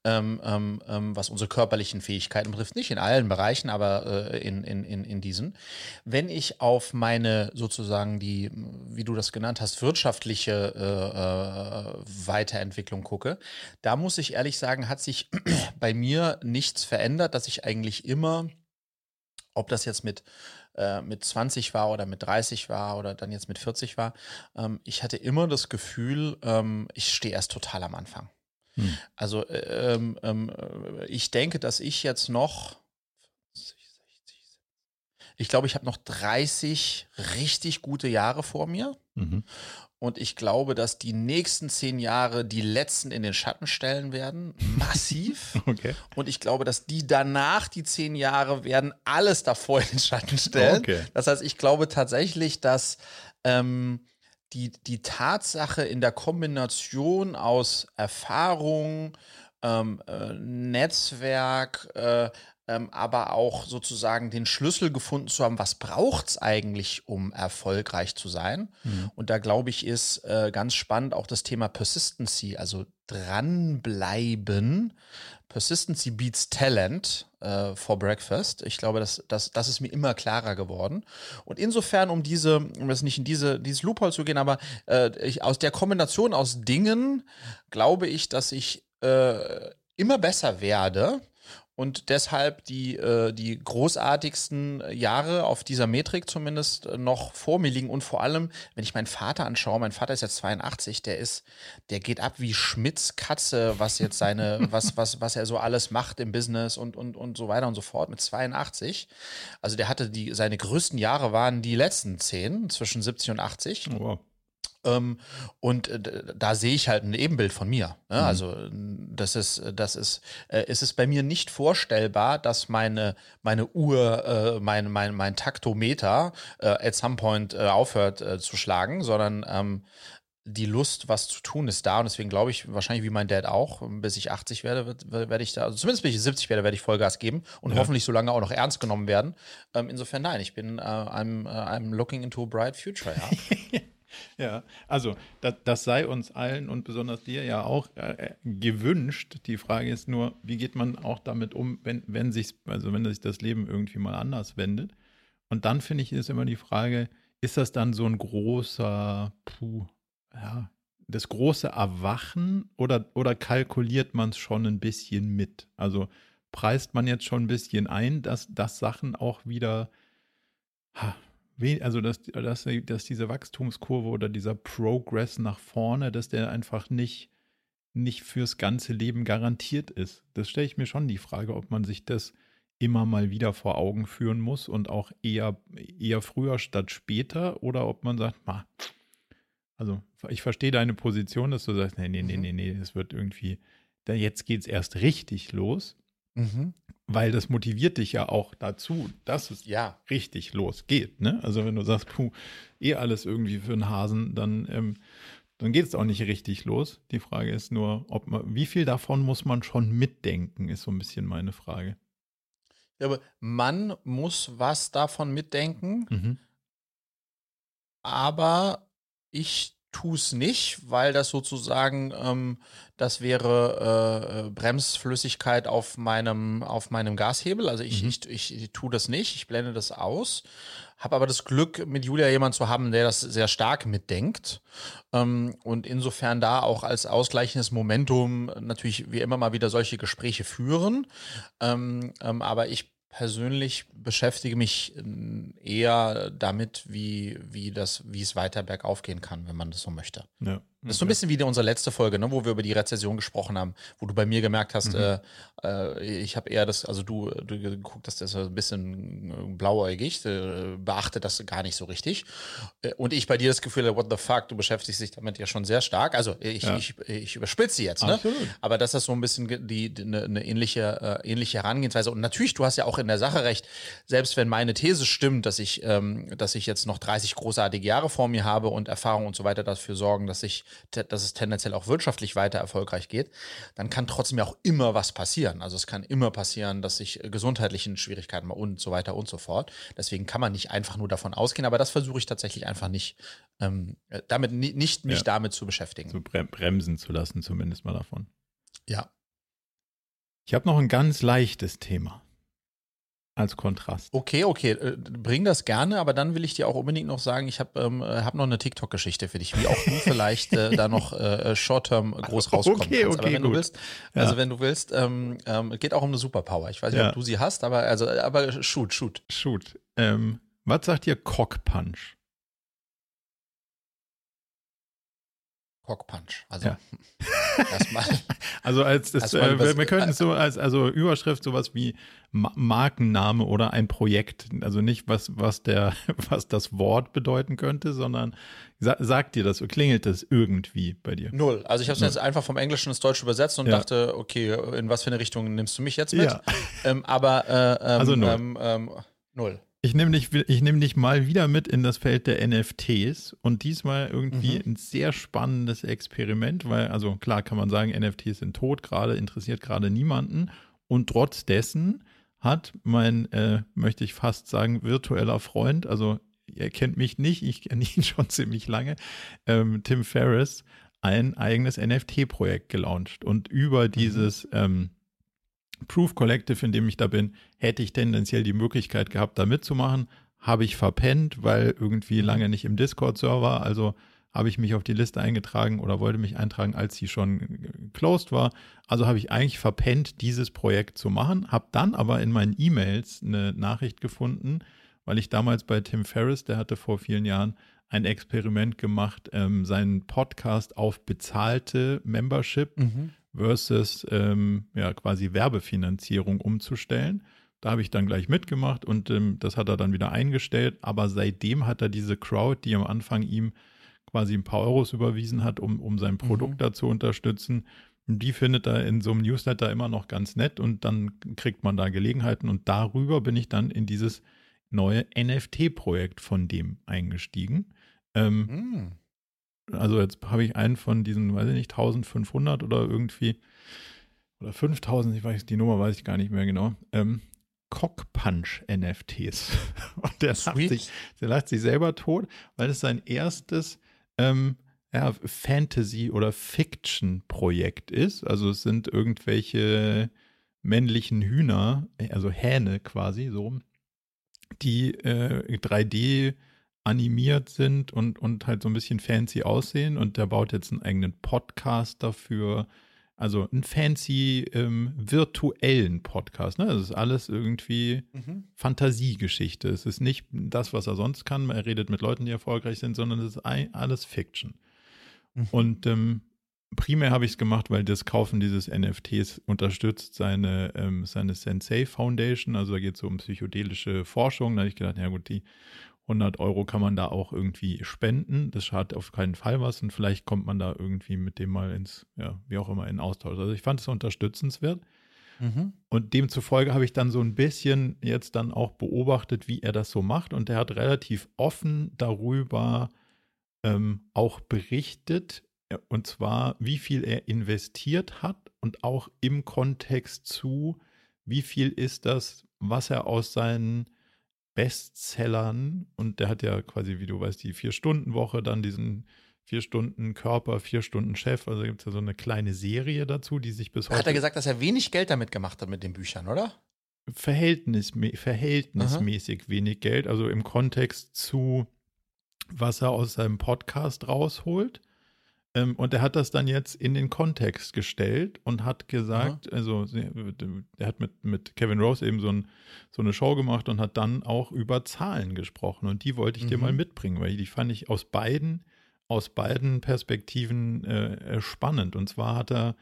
ähm, ähm, ähm, was unsere körperlichen Fähigkeiten betrifft. Nicht in allen Bereichen, aber äh, in, in, in, in diesen. Wenn ich auf meine sozusagen die, wie du das genannt hast, wirtschaftliche äh, äh, Weiterentwicklung gucke, da muss ich ehrlich sagen, hat sich bei mir nichts verändert, dass ich eigentlich immer, ob das jetzt mit äh, mit 20 war oder mit 30 war oder dann jetzt mit 40 war, ähm, ich hatte immer das Gefühl, ähm, ich stehe erst total am Anfang. Hm. Also äh, ähm, ähm, äh, ich denke, dass ich jetzt noch ich glaube, ich habe noch 30 richtig gute Jahre vor mir. Mhm. Und ich glaube, dass die nächsten zehn Jahre die letzten in den Schatten stellen werden. Massiv. okay. Und ich glaube, dass die danach, die zehn Jahre, werden alles davor in den Schatten stellen. Okay. Das heißt, ich glaube tatsächlich, dass ähm, die, die Tatsache in der Kombination aus Erfahrung, ähm, äh, Netzwerk, äh, ähm, aber auch sozusagen den Schlüssel gefunden zu haben, was braucht es eigentlich, um erfolgreich zu sein. Mhm. Und da glaube ich, ist äh, ganz spannend auch das Thema Persistency, also dranbleiben. Persistency beats Talent äh, for Breakfast. Ich glaube, das, das, das ist mir immer klarer geworden. Und insofern, um diese, um jetzt nicht in diese, dieses Loophole zu gehen, aber äh, ich, aus der Kombination aus Dingen glaube ich, dass ich äh, immer besser werde und deshalb die, äh, die großartigsten Jahre auf dieser Metrik zumindest äh, noch vor mir liegen. Und vor allem, wenn ich meinen Vater anschaue, mein Vater ist jetzt 82, der ist, der geht ab wie Schmidts Katze, was jetzt seine, was, was, was er so alles macht im Business und, und, und so weiter und so fort mit 82. Also der hatte die, seine größten Jahre waren die letzten zehn, zwischen 70 und 80. Oh, wow. Ähm, und äh, da sehe ich halt ein Ebenbild von mir. Ne? Mhm. Also das ist, das ist, äh, es ist bei mir nicht vorstellbar, dass meine, meine Uhr, äh, mein, mein, mein Taktometer äh, at some point äh, aufhört äh, zu schlagen, sondern ähm, die Lust, was zu tun, ist da. Und deswegen glaube ich, wahrscheinlich wie mein Dad auch, bis ich 80 werde, werde ich da, also zumindest bis ich 70 werde, werde ich Vollgas geben und ja. hoffentlich so lange auch noch ernst genommen werden. Ähm, insofern nein, ich bin, I'm, I'm looking into a bright future, ja. Ja, also das, das, sei uns allen und besonders dir ja auch äh, gewünscht. Die Frage ist nur, wie geht man auch damit um, wenn, wenn sich, also wenn sich das Leben irgendwie mal anders wendet. Und dann finde ich, ist immer die Frage, ist das dann so ein großer, puh, ja, das große Erwachen oder, oder kalkuliert man es schon ein bisschen mit? Also preist man jetzt schon ein bisschen ein, dass, dass Sachen auch wieder, ha, also dass, dass, dass diese Wachstumskurve oder dieser Progress nach vorne, dass der einfach nicht, nicht fürs ganze Leben garantiert ist. Das stelle ich mir schon die Frage, ob man sich das immer mal wieder vor Augen führen muss und auch eher, eher früher statt später oder ob man sagt, ma, also ich verstehe deine Position, dass du sagst, nee, nee, nee, mhm. nee, nee, es wird irgendwie, da jetzt geht es erst richtig los, mhm. Weil das motiviert dich ja auch dazu, dass es ja. richtig losgeht. Ne? Also wenn du sagst, puh, eh alles irgendwie für einen Hasen, dann, ähm, dann geht es auch nicht richtig los. Die Frage ist nur, ob man, wie viel davon muss man schon mitdenken, ist so ein bisschen meine Frage. Ja, aber man muss was davon mitdenken, mhm. aber ich tue es nicht, weil das sozusagen, ähm, das wäre äh, Bremsflüssigkeit auf meinem, auf meinem Gashebel. Also ich, mhm. ich, ich, ich tue das nicht, ich blende das aus. Habe aber das Glück, mit Julia jemanden zu haben, der das sehr stark mitdenkt. Ähm, und insofern da auch als ausgleichendes Momentum natürlich wie immer mal wieder solche Gespräche führen. Ähm, ähm, aber ich persönlich beschäftige mich ähm, eher damit, wie, wie, das, wie es weiter bergauf gehen kann, wenn man das so möchte. Ja. Das ist so ein bisschen wie unsere letzte Folge, ne, wo wir über die Rezession gesprochen haben, wo du bei mir gemerkt hast, mhm. äh, äh, ich habe eher das, also du, du geguckt hast, das ist ein bisschen äh, blauäugig, äh, beachtet das gar nicht so richtig. Äh, und ich bei dir das Gefühl, what the fuck, du beschäftigst dich damit ja schon sehr stark. Also ich, ja. ich, ich überspitze jetzt, ne? Aber das ist so ein bisschen die, eine, eine ähnliche, äh, ähnliche Herangehensweise. Und natürlich, du hast ja auch in der Sache recht, selbst wenn meine These stimmt, dass ich, ähm, dass ich jetzt noch 30 großartige Jahre vor mir habe und Erfahrung und so weiter dafür sorgen, dass ich dass es tendenziell auch wirtschaftlich weiter erfolgreich geht, dann kann trotzdem ja auch immer was passieren. Also es kann immer passieren, dass ich äh, gesundheitlichen Schwierigkeiten und so weiter und so fort. Deswegen kann man nicht einfach nur davon ausgehen, aber das versuche ich tatsächlich einfach nicht, ähm, äh, damit nicht mich ja. damit zu beschäftigen. Zu bremsen zu lassen, zumindest mal davon. Ja. Ich habe noch ein ganz leichtes Thema als Kontrast. Okay, okay, äh, bring das gerne, aber dann will ich dir auch unbedingt noch sagen, ich habe ähm, hab noch eine TikTok-Geschichte für dich, wie auch du vielleicht äh, da noch äh, Short-Term groß rauskommen okay, kannst. Okay, aber wenn gut. du willst, also ja. wenn du willst, ähm, ähm, geht auch um eine Superpower. Ich weiß nicht, ja. ob du sie hast, aber also, aber shoot, shoot. Shoot. Ähm, was sagt ihr Cock Punch? Cockpunch. Also ja. erstmal. Also als das, äh, wir, wir könnten so als also Überschrift sowas wie Ma Markenname oder ein Projekt. Also nicht was was der was das Wort bedeuten könnte, sondern sa sagt dir das, klingelt das irgendwie bei dir? Null. Also ich habe es jetzt einfach vom Englischen ins Deutsche übersetzt und ja. dachte, okay, in was für eine Richtung nimmst du mich jetzt mit? Ja. Ähm, aber äh, ähm, also null. Ähm, ähm null. Ich nehme dich, nehm dich mal wieder mit in das Feld der NFTs und diesmal irgendwie mhm. ein sehr spannendes Experiment, weil, also klar kann man sagen, NFTs sind tot, gerade interessiert gerade niemanden. Und trotz dessen hat mein, äh, möchte ich fast sagen, virtueller Freund, also er kennt mich nicht, ich kenne ihn schon ziemlich lange, ähm, Tim Ferriss, ein eigenes NFT-Projekt gelauncht. Und über mhm. dieses ähm, Proof Collective, in dem ich da bin, hätte ich tendenziell die Möglichkeit gehabt, da mitzumachen. Habe ich verpennt, weil irgendwie lange nicht im Discord-Server, also habe ich mich auf die Liste eingetragen oder wollte mich eintragen, als sie schon closed war. Also habe ich eigentlich verpennt, dieses Projekt zu machen, habe dann aber in meinen E-Mails eine Nachricht gefunden, weil ich damals bei Tim Ferriss, der hatte vor vielen Jahren ein Experiment gemacht, ähm, seinen Podcast auf bezahlte Membership mhm versus ähm, ja, quasi Werbefinanzierung umzustellen. Da habe ich dann gleich mitgemacht und ähm, das hat er dann wieder eingestellt. Aber seitdem hat er diese Crowd, die am Anfang ihm quasi ein paar Euros überwiesen hat, um, um sein Produkt mhm. da zu unterstützen, die findet er in so einem Newsletter immer noch ganz nett und dann kriegt man da Gelegenheiten und darüber bin ich dann in dieses neue NFT-Projekt von dem eingestiegen. Ähm, mhm also jetzt habe ich einen von diesen, weiß ich nicht, 1500 oder irgendwie, oder 5000, ich weiß, die Nummer weiß ich gar nicht mehr genau, ähm, Cockpunch NFTs. Und der lacht, sich, der lacht sich selber tot, weil es sein erstes ähm, ja, Fantasy- oder Fiction-Projekt ist. Also es sind irgendwelche männlichen Hühner, also Hähne quasi so, die äh, 3D animiert sind und, und halt so ein bisschen fancy aussehen. Und der baut jetzt einen eigenen Podcast dafür. Also einen fancy ähm, virtuellen Podcast. Ne? Das ist alles irgendwie mhm. Fantasiegeschichte. Es ist nicht das, was er sonst kann. Er redet mit Leuten, die erfolgreich sind, sondern es ist alles Fiction. Mhm. Und ähm, primär habe ich es gemacht, weil das Kaufen dieses NFTs unterstützt seine, ähm, seine Sensei Foundation. Also da geht es so um psychedelische Forschung. Da habe ich gedacht, ja gut, die 100 Euro kann man da auch irgendwie spenden. Das schadet auf keinen Fall was und vielleicht kommt man da irgendwie mit dem mal ins, ja, wie auch immer, in Austausch. Also ich fand es unterstützenswert. Mhm. Und demzufolge habe ich dann so ein bisschen jetzt dann auch beobachtet, wie er das so macht. Und er hat relativ offen darüber ähm, auch berichtet, und zwar, wie viel er investiert hat und auch im Kontext zu, wie viel ist das, was er aus seinen Bestsellern, und der hat ja quasi, wie du weißt, die Vier-Stunden-Woche, dann diesen vier Stunden Körper, vier Stunden Chef. Also gibt es ja so eine kleine Serie dazu, die sich bis heute. Hat er gesagt, dass er wenig Geld damit gemacht hat mit den Büchern, oder? Verhältnis, verhältnismäßig Aha. wenig Geld, also im Kontext zu, was er aus seinem Podcast rausholt. Ähm, und er hat das dann jetzt in den Kontext gestellt und hat gesagt, Aha. also er hat mit, mit Kevin Rose eben so, ein, so, eine Show gemacht und hat dann auch über Zahlen gesprochen. Und die wollte ich mhm. dir mal mitbringen, weil die fand ich aus beiden, aus beiden Perspektiven äh, spannend. Und zwar hat er.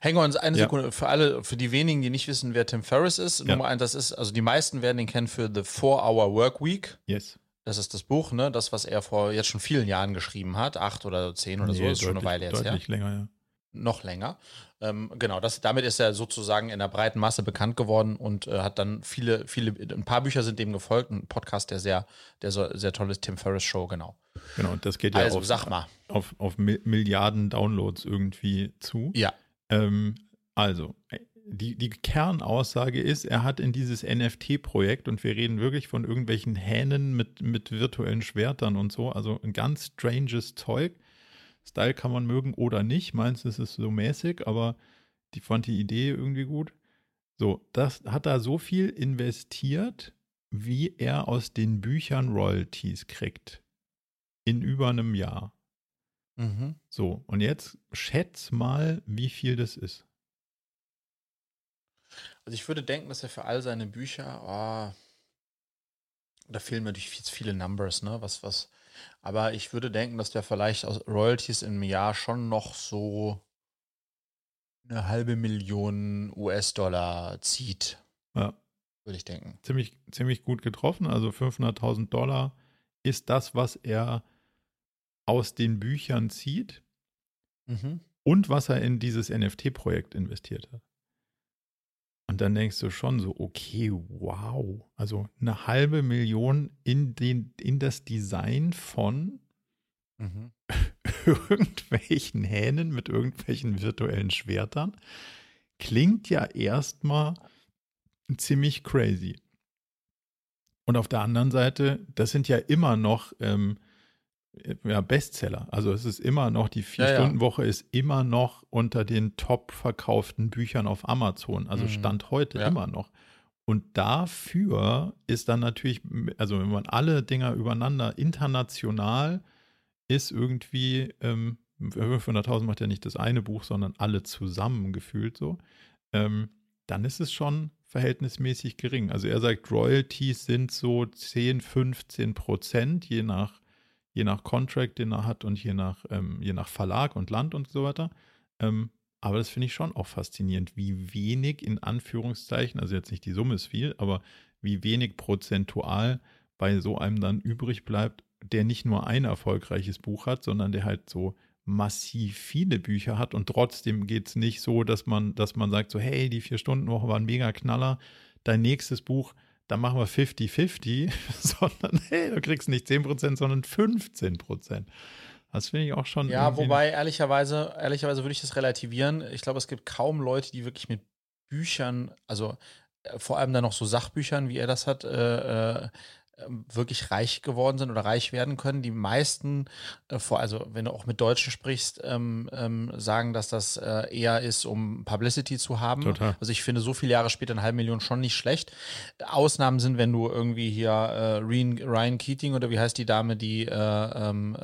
Hängen wir uns eine ja. Sekunde für alle, für die wenigen, die nicht wissen, wer Tim Ferriss ist. Ja. Nummer eins, das ist, also die meisten werden ihn kennen für The Four-Hour Work Week. Yes. Das ist das Buch, ne? Das, was er vor jetzt schon vielen Jahren geschrieben hat, acht oder zehn oder nee, so, ist schon eine Weile jetzt deutlich her. länger, ja. Noch länger. Ähm, genau, das, damit ist er sozusagen in der breiten Masse bekannt geworden und äh, hat dann viele, viele, ein paar Bücher sind dem gefolgt, ein Podcast, der sehr, der so, sehr toll ist, Tim Ferriss Show, genau. Genau, und das geht ja also, auf, sag mal. auf, auf Milliarden Downloads irgendwie zu. Ja. Ähm, also, die, die Kernaussage ist, er hat in dieses NFT-Projekt, und wir reden wirklich von irgendwelchen Hähnen mit, mit virtuellen Schwertern und so, also ein ganz stranges Zeug. Style kann man mögen oder nicht. Meins ist es so mäßig, aber die fand die Idee irgendwie gut. So, das hat er so viel investiert, wie er aus den Büchern Royalties kriegt. In über einem Jahr. Mhm. So, und jetzt schätz mal, wie viel das ist. Also ich würde denken, dass er für all seine Bücher, oh, da fehlen mir natürlich viele Numbers, ne? Was, was. Aber ich würde denken, dass der vielleicht aus Royalties im Jahr schon noch so eine halbe Million US-Dollar zieht. Ja. Würde ich denken. Ziemlich, ziemlich gut getroffen. Also 500.000 Dollar ist das, was er aus den Büchern zieht mhm. und was er in dieses NFT-Projekt investiert hat. Und dann denkst du schon so, okay, wow. Also eine halbe Million in, den, in das Design von mhm. irgendwelchen Hähnen mit irgendwelchen virtuellen Schwertern. Klingt ja erstmal ziemlich crazy. Und auf der anderen Seite, das sind ja immer noch ähm, ja, Bestseller. Also es ist immer noch, die Vier-Stunden-Woche ja, ja. ist immer noch unter den top verkauften Büchern auf Amazon. Also mhm. Stand heute ja. immer noch. Und dafür ist dann natürlich, also wenn man alle Dinger übereinander international ist irgendwie, ähm, 500.000 macht ja nicht das eine Buch, sondern alle zusammen gefühlt so, ähm, dann ist es schon verhältnismäßig gering. Also er sagt, Royalties sind so 10, 15 Prozent, je nach je nach Contract, den er hat und je nach, ähm, je nach Verlag und Land und so weiter. Ähm, aber das finde ich schon auch faszinierend, wie wenig in Anführungszeichen, also jetzt nicht die Summe ist viel, aber wie wenig prozentual bei so einem dann übrig bleibt, der nicht nur ein erfolgreiches Buch hat, sondern der halt so massiv viele Bücher hat und trotzdem geht es nicht so, dass man, dass man sagt, so, hey, die Vier-Stunden-Woche war ein mega Knaller, dein nächstes Buch dann machen wir 50-50, sondern hey, du kriegst nicht 10%, sondern 15%. Das finde ich auch schon. Ja, wobei, ehrlicherweise, ehrlicherweise würde ich das relativieren. Ich glaube, es gibt kaum Leute, die wirklich mit Büchern, also äh, vor allem dann noch so Sachbüchern, wie er das hat, äh, äh wirklich reich geworden sind oder reich werden können. Die meisten, äh, vor, also wenn du auch mit Deutschen sprichst, ähm, ähm, sagen, dass das äh, eher ist, um Publicity zu haben. Total. Also ich finde so viele Jahre später eine halbe Million schon nicht schlecht. Ausnahmen sind, wenn du irgendwie hier äh, Ryan Keating oder wie heißt die Dame, die ähm,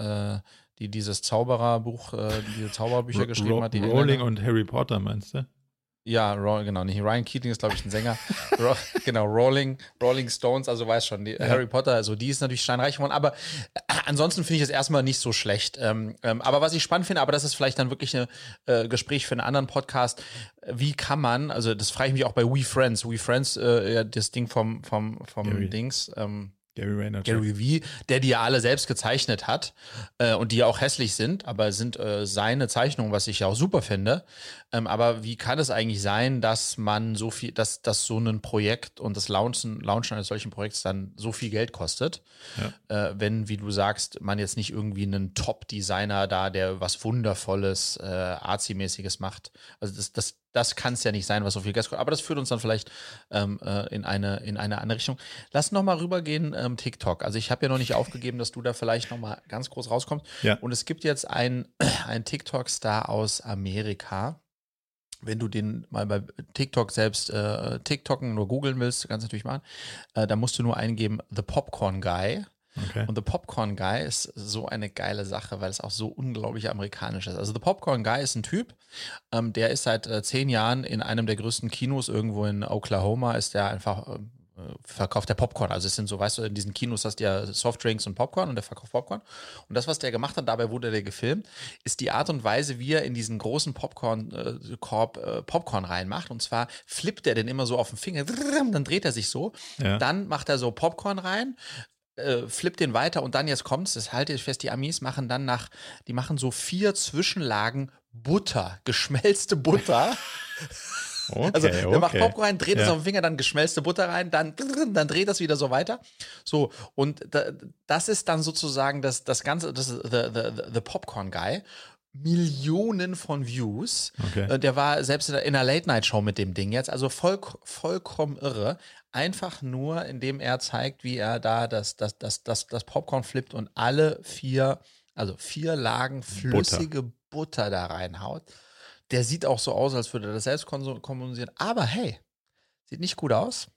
die dieses Zaubererbuch, diese Zauberbücher geschrieben hat. Die Rowling und Harry Potter, meinst du? Ja, genau, nicht Ryan Keating ist, glaube ich, ein Sänger. Genau, Rolling, Rolling Stones, also weiß schon, die, ja. Harry Potter, also die ist natürlich steinreich geworden, aber äh, ansonsten finde ich es erstmal nicht so schlecht. Ähm, ähm, aber was ich spannend finde, aber das ist vielleicht dann wirklich ein äh, Gespräch für einen anderen Podcast, wie kann man, also das frage ich mich auch bei We Friends, We Friends, äh, ja, das Ding vom, vom, vom Dings, ähm, Gary Vaynerchuk. Gary V, der die ja alle selbst gezeichnet hat äh, und die ja auch hässlich sind, aber sind äh, seine Zeichnungen, was ich ja auch super finde. Ähm, aber wie kann es eigentlich sein, dass man so viel, dass, dass so ein Projekt und das Launchen, Launchen eines solchen Projekts dann so viel Geld kostet, ja. äh, wenn, wie du sagst, man jetzt nicht irgendwie einen Top-Designer da, der was Wundervolles, äh, Arzi-mäßiges macht. Also das, das, das kann es ja nicht sein, was so viel Geld kostet. Aber das führt uns dann vielleicht ähm, äh, in, eine, in eine andere Richtung. Lass noch mal rübergehen, ähm, TikTok. Also ich habe ja noch nicht aufgegeben, dass du da vielleicht noch mal ganz groß rauskommst. Ja. Und es gibt jetzt einen TikTok-Star aus Amerika. Wenn du den mal bei TikTok selbst äh, TikToken nur googeln willst, kannst du natürlich machen. Äh, da musst du nur eingeben The Popcorn Guy. Okay. Und The Popcorn Guy ist so eine geile Sache, weil es auch so unglaublich amerikanisch ist. Also The Popcorn Guy ist ein Typ, ähm, der ist seit äh, zehn Jahren in einem der größten Kinos irgendwo in Oklahoma, ist der einfach äh, verkauft der Popcorn. Also es sind so, weißt du, in diesen Kinos hast du ja Softdrinks und Popcorn und der verkauft Popcorn. Und das, was der gemacht hat, dabei wurde der gefilmt, ist die Art und Weise, wie er in diesen großen Popcorn-Korb äh, äh, Popcorn reinmacht. Und zwar flippt er den immer so auf den Finger, dann dreht er sich so, ja. dann macht er so Popcorn rein, äh, flippt den weiter und dann jetzt kommt's, das halte ich fest, die Amis machen dann nach, die machen so vier Zwischenlagen Butter, geschmelzte Butter. Okay, also der okay. macht Popcorn rein, dreht ja. es auf den Finger, dann geschmelzte Butter rein, dann, dann dreht das wieder so weiter. So, und da, das ist dann sozusagen das, das Ganze, das ist the, the, the Popcorn Guy. Millionen von Views. Okay. Äh, der war selbst in einer Late-Night-Show mit dem Ding jetzt, also voll, vollkommen irre. Einfach nur, indem er zeigt, wie er da das, das, das, das, das Popcorn flippt und alle vier, also vier Lagen flüssige Butter, Butter da reinhaut. Der sieht auch so aus, als würde er das selbst kommunizieren. Aber hey, sieht nicht gut aus.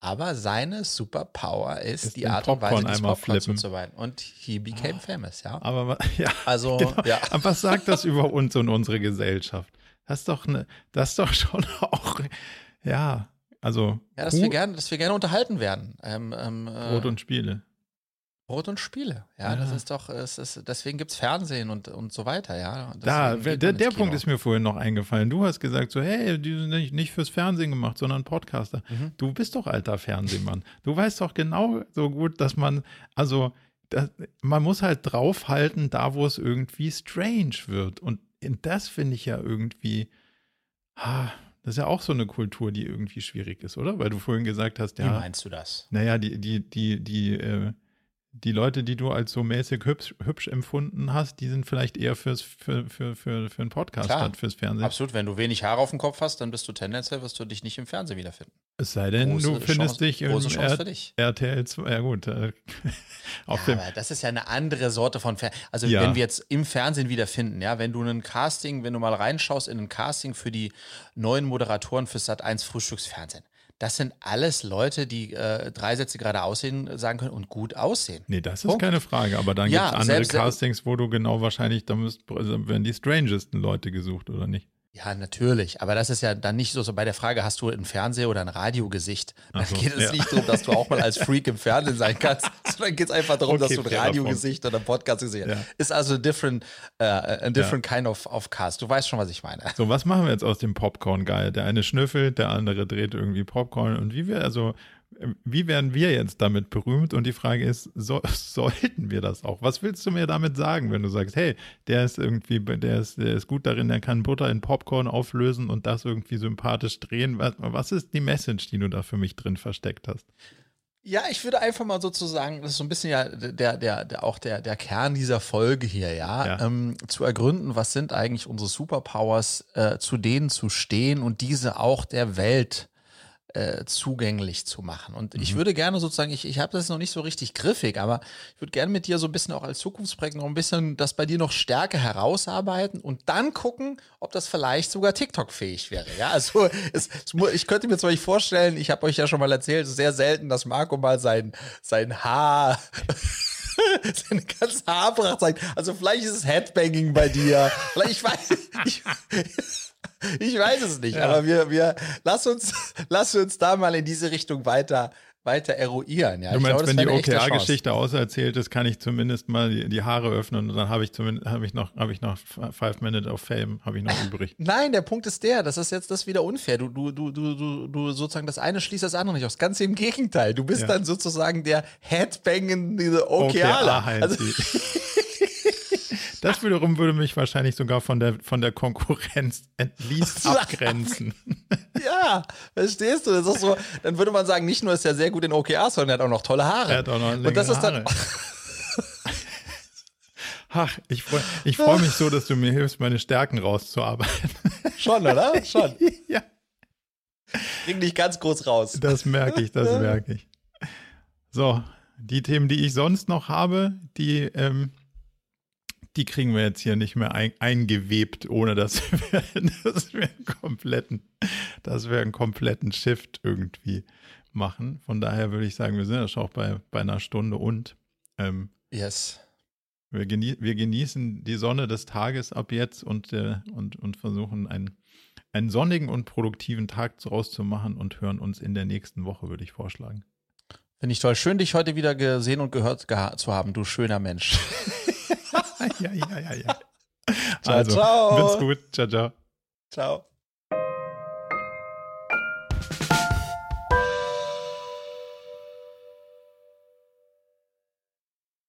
Aber seine Superpower ist, ist die Art und Weise, des Popcorns zuzuweinen. Und he became ah, famous, ja. Aber ja, also, genau. ja. Aber was sagt das über uns und unsere Gesellschaft? Das ist doch eine, das ist doch schon auch, ja, also. Ja, dass wir gerne, dass wir gerne unterhalten werden. Ähm, ähm, Brot und Spiele. Brot und Spiele, ja, ja. das ist doch, es ist, deswegen gibt es Fernsehen und, und so weiter, ja. Da, der, der Punkt ist mir vorhin noch eingefallen. Du hast gesagt so, hey, die sind nicht, nicht fürs Fernsehen gemacht, sondern Podcaster. Mhm. Du bist doch alter Fernsehmann. du weißt doch genau so gut, dass man, also, das, man muss halt draufhalten, da wo es irgendwie strange wird. Und das finde ich ja irgendwie, ah, das ist ja auch so eine Kultur, die irgendwie schwierig ist, oder? Weil du vorhin gesagt hast, ja. Wie meinst du das? Naja, die, die, die, die, äh, die Leute, die du als so mäßig hübsch, hübsch empfunden hast, die sind vielleicht eher fürs, für, für, für, für einen Podcast Klar, statt fürs Fernsehen. Absolut, wenn du wenig Haare auf dem Kopf hast, dann bist du tendenziell, wirst du dich nicht im Fernsehen wiederfinden. Es sei denn, große du findest Chance, dich in R dich. RTL 2, ja gut. Äh, ja, aber das ist ja eine andere Sorte von Fernsehen. Also ja. wenn wir jetzt im Fernsehen wiederfinden, ja, wenn du ein Casting, wenn du mal reinschaust in ein Casting für die neuen Moderatoren für Sat1 Frühstücksfernsehen, das sind alles Leute, die äh, drei Sätze gerade aussehen, sagen können und gut aussehen. Nee, das ist Punkt. keine Frage. Aber dann ja, gibt es andere selbst, Castings, wo du genau wahrscheinlich, da müsst, also werden die strangesten Leute gesucht, oder nicht? Ja, natürlich. Aber das ist ja dann nicht so, so bei der Frage, hast du ein Fernseh- oder ein Radiogesicht? Dann so, geht es ja. nicht darum, dass du auch mal als Freak im Fernsehen sein kannst, sondern geht es einfach darum, okay, dass du ein Radiogesicht oder ein Podcast-Gesicht hast. Ja. Ist also different, uh, a different ja. kind of, of cast. Du weißt schon, was ich meine. So, was machen wir jetzt aus dem Popcorn-Guy? Der eine schnüffelt, der andere dreht irgendwie Popcorn. Und wie wir, also wie werden wir jetzt damit berühmt? Und die Frage ist, so, sollten wir das auch? Was willst du mir damit sagen, wenn du sagst, hey, der ist irgendwie, der ist, der ist gut darin, der kann Butter in Popcorn auflösen und das irgendwie sympathisch drehen? Was, was ist die Message, die du da für mich drin versteckt hast? Ja, ich würde einfach mal sozusagen, das ist so ein bisschen ja der, der, der auch der, der Kern dieser Folge hier, ja, ja. Ähm, zu ergründen, was sind eigentlich unsere Superpowers, äh, zu denen zu stehen und diese auch der Welt äh, zugänglich zu machen. Und mhm. ich würde gerne sozusagen, ich, ich habe das noch nicht so richtig griffig, aber ich würde gerne mit dir so ein bisschen auch als Zukunftsprojekt noch ein bisschen das bei dir noch stärker herausarbeiten und dann gucken, ob das vielleicht sogar TikTok-fähig wäre. Ja, also es, es, ich könnte mir zwar nicht vorstellen, ich habe euch ja schon mal erzählt, es ist sehr selten, dass Marco mal sein, sein Haar seine ganze Haarpracht zeigt. Also vielleicht ist es Headbanging bei dir. Vielleicht, ich weiß, ich, Ich weiß es nicht, ja. aber wir, wir lass uns, lass uns da mal in diese Richtung weiter, weiter eruieren. Ja, du meinst, glaube, wenn die OKR-Geschichte auserzählt ist, kann ich zumindest mal die, die Haare öffnen und dann habe ich zumindest habe ich noch habe ich noch Five Minutes of Fame habe ich noch übrig. Nein, der Punkt ist der, das ist jetzt das wieder unfair. Du du du du du, du sozusagen das eine schließt das andere nicht aus. Ganz im Gegenteil. Du bist ja. dann sozusagen der Headbangende OKRler. OKR also Das wiederum würde mich wahrscheinlich sogar von der, von der Konkurrenz at least abgrenzen. ja, verstehst du? Das ist so, dann würde man sagen, nicht nur ist er sehr gut in OKRs, sondern er hat auch noch tolle Haare. Er hat auch noch Und das ist dann. Ach, ich freue ich freu mich so, dass du mir hilfst, meine Stärken rauszuarbeiten. Schon, oder? Schon. ja. Bring dich ganz kurz raus. Das merke ich, das merke ich. So, die Themen, die ich sonst noch habe, die ähm, die kriegen wir jetzt hier nicht mehr ein, eingewebt, ohne dass wir, dass wir einen kompletten, dass wir einen kompletten Shift irgendwie machen. Von daher würde ich sagen, wir sind ja schon auch bei, bei einer Stunde und ähm, yes. Wir, genie wir, genießen die Sonne des Tages ab jetzt und, äh, und, und versuchen einen, einen sonnigen und produktiven Tag draus zu machen und hören uns in der nächsten Woche, würde ich vorschlagen. Finde ich toll. Schön, dich heute wieder gesehen und gehört zu haben, du schöner Mensch. ja, ja, ja, ja. Ciao, also, ciao. Bis gut. Ciao, ciao. Ciao.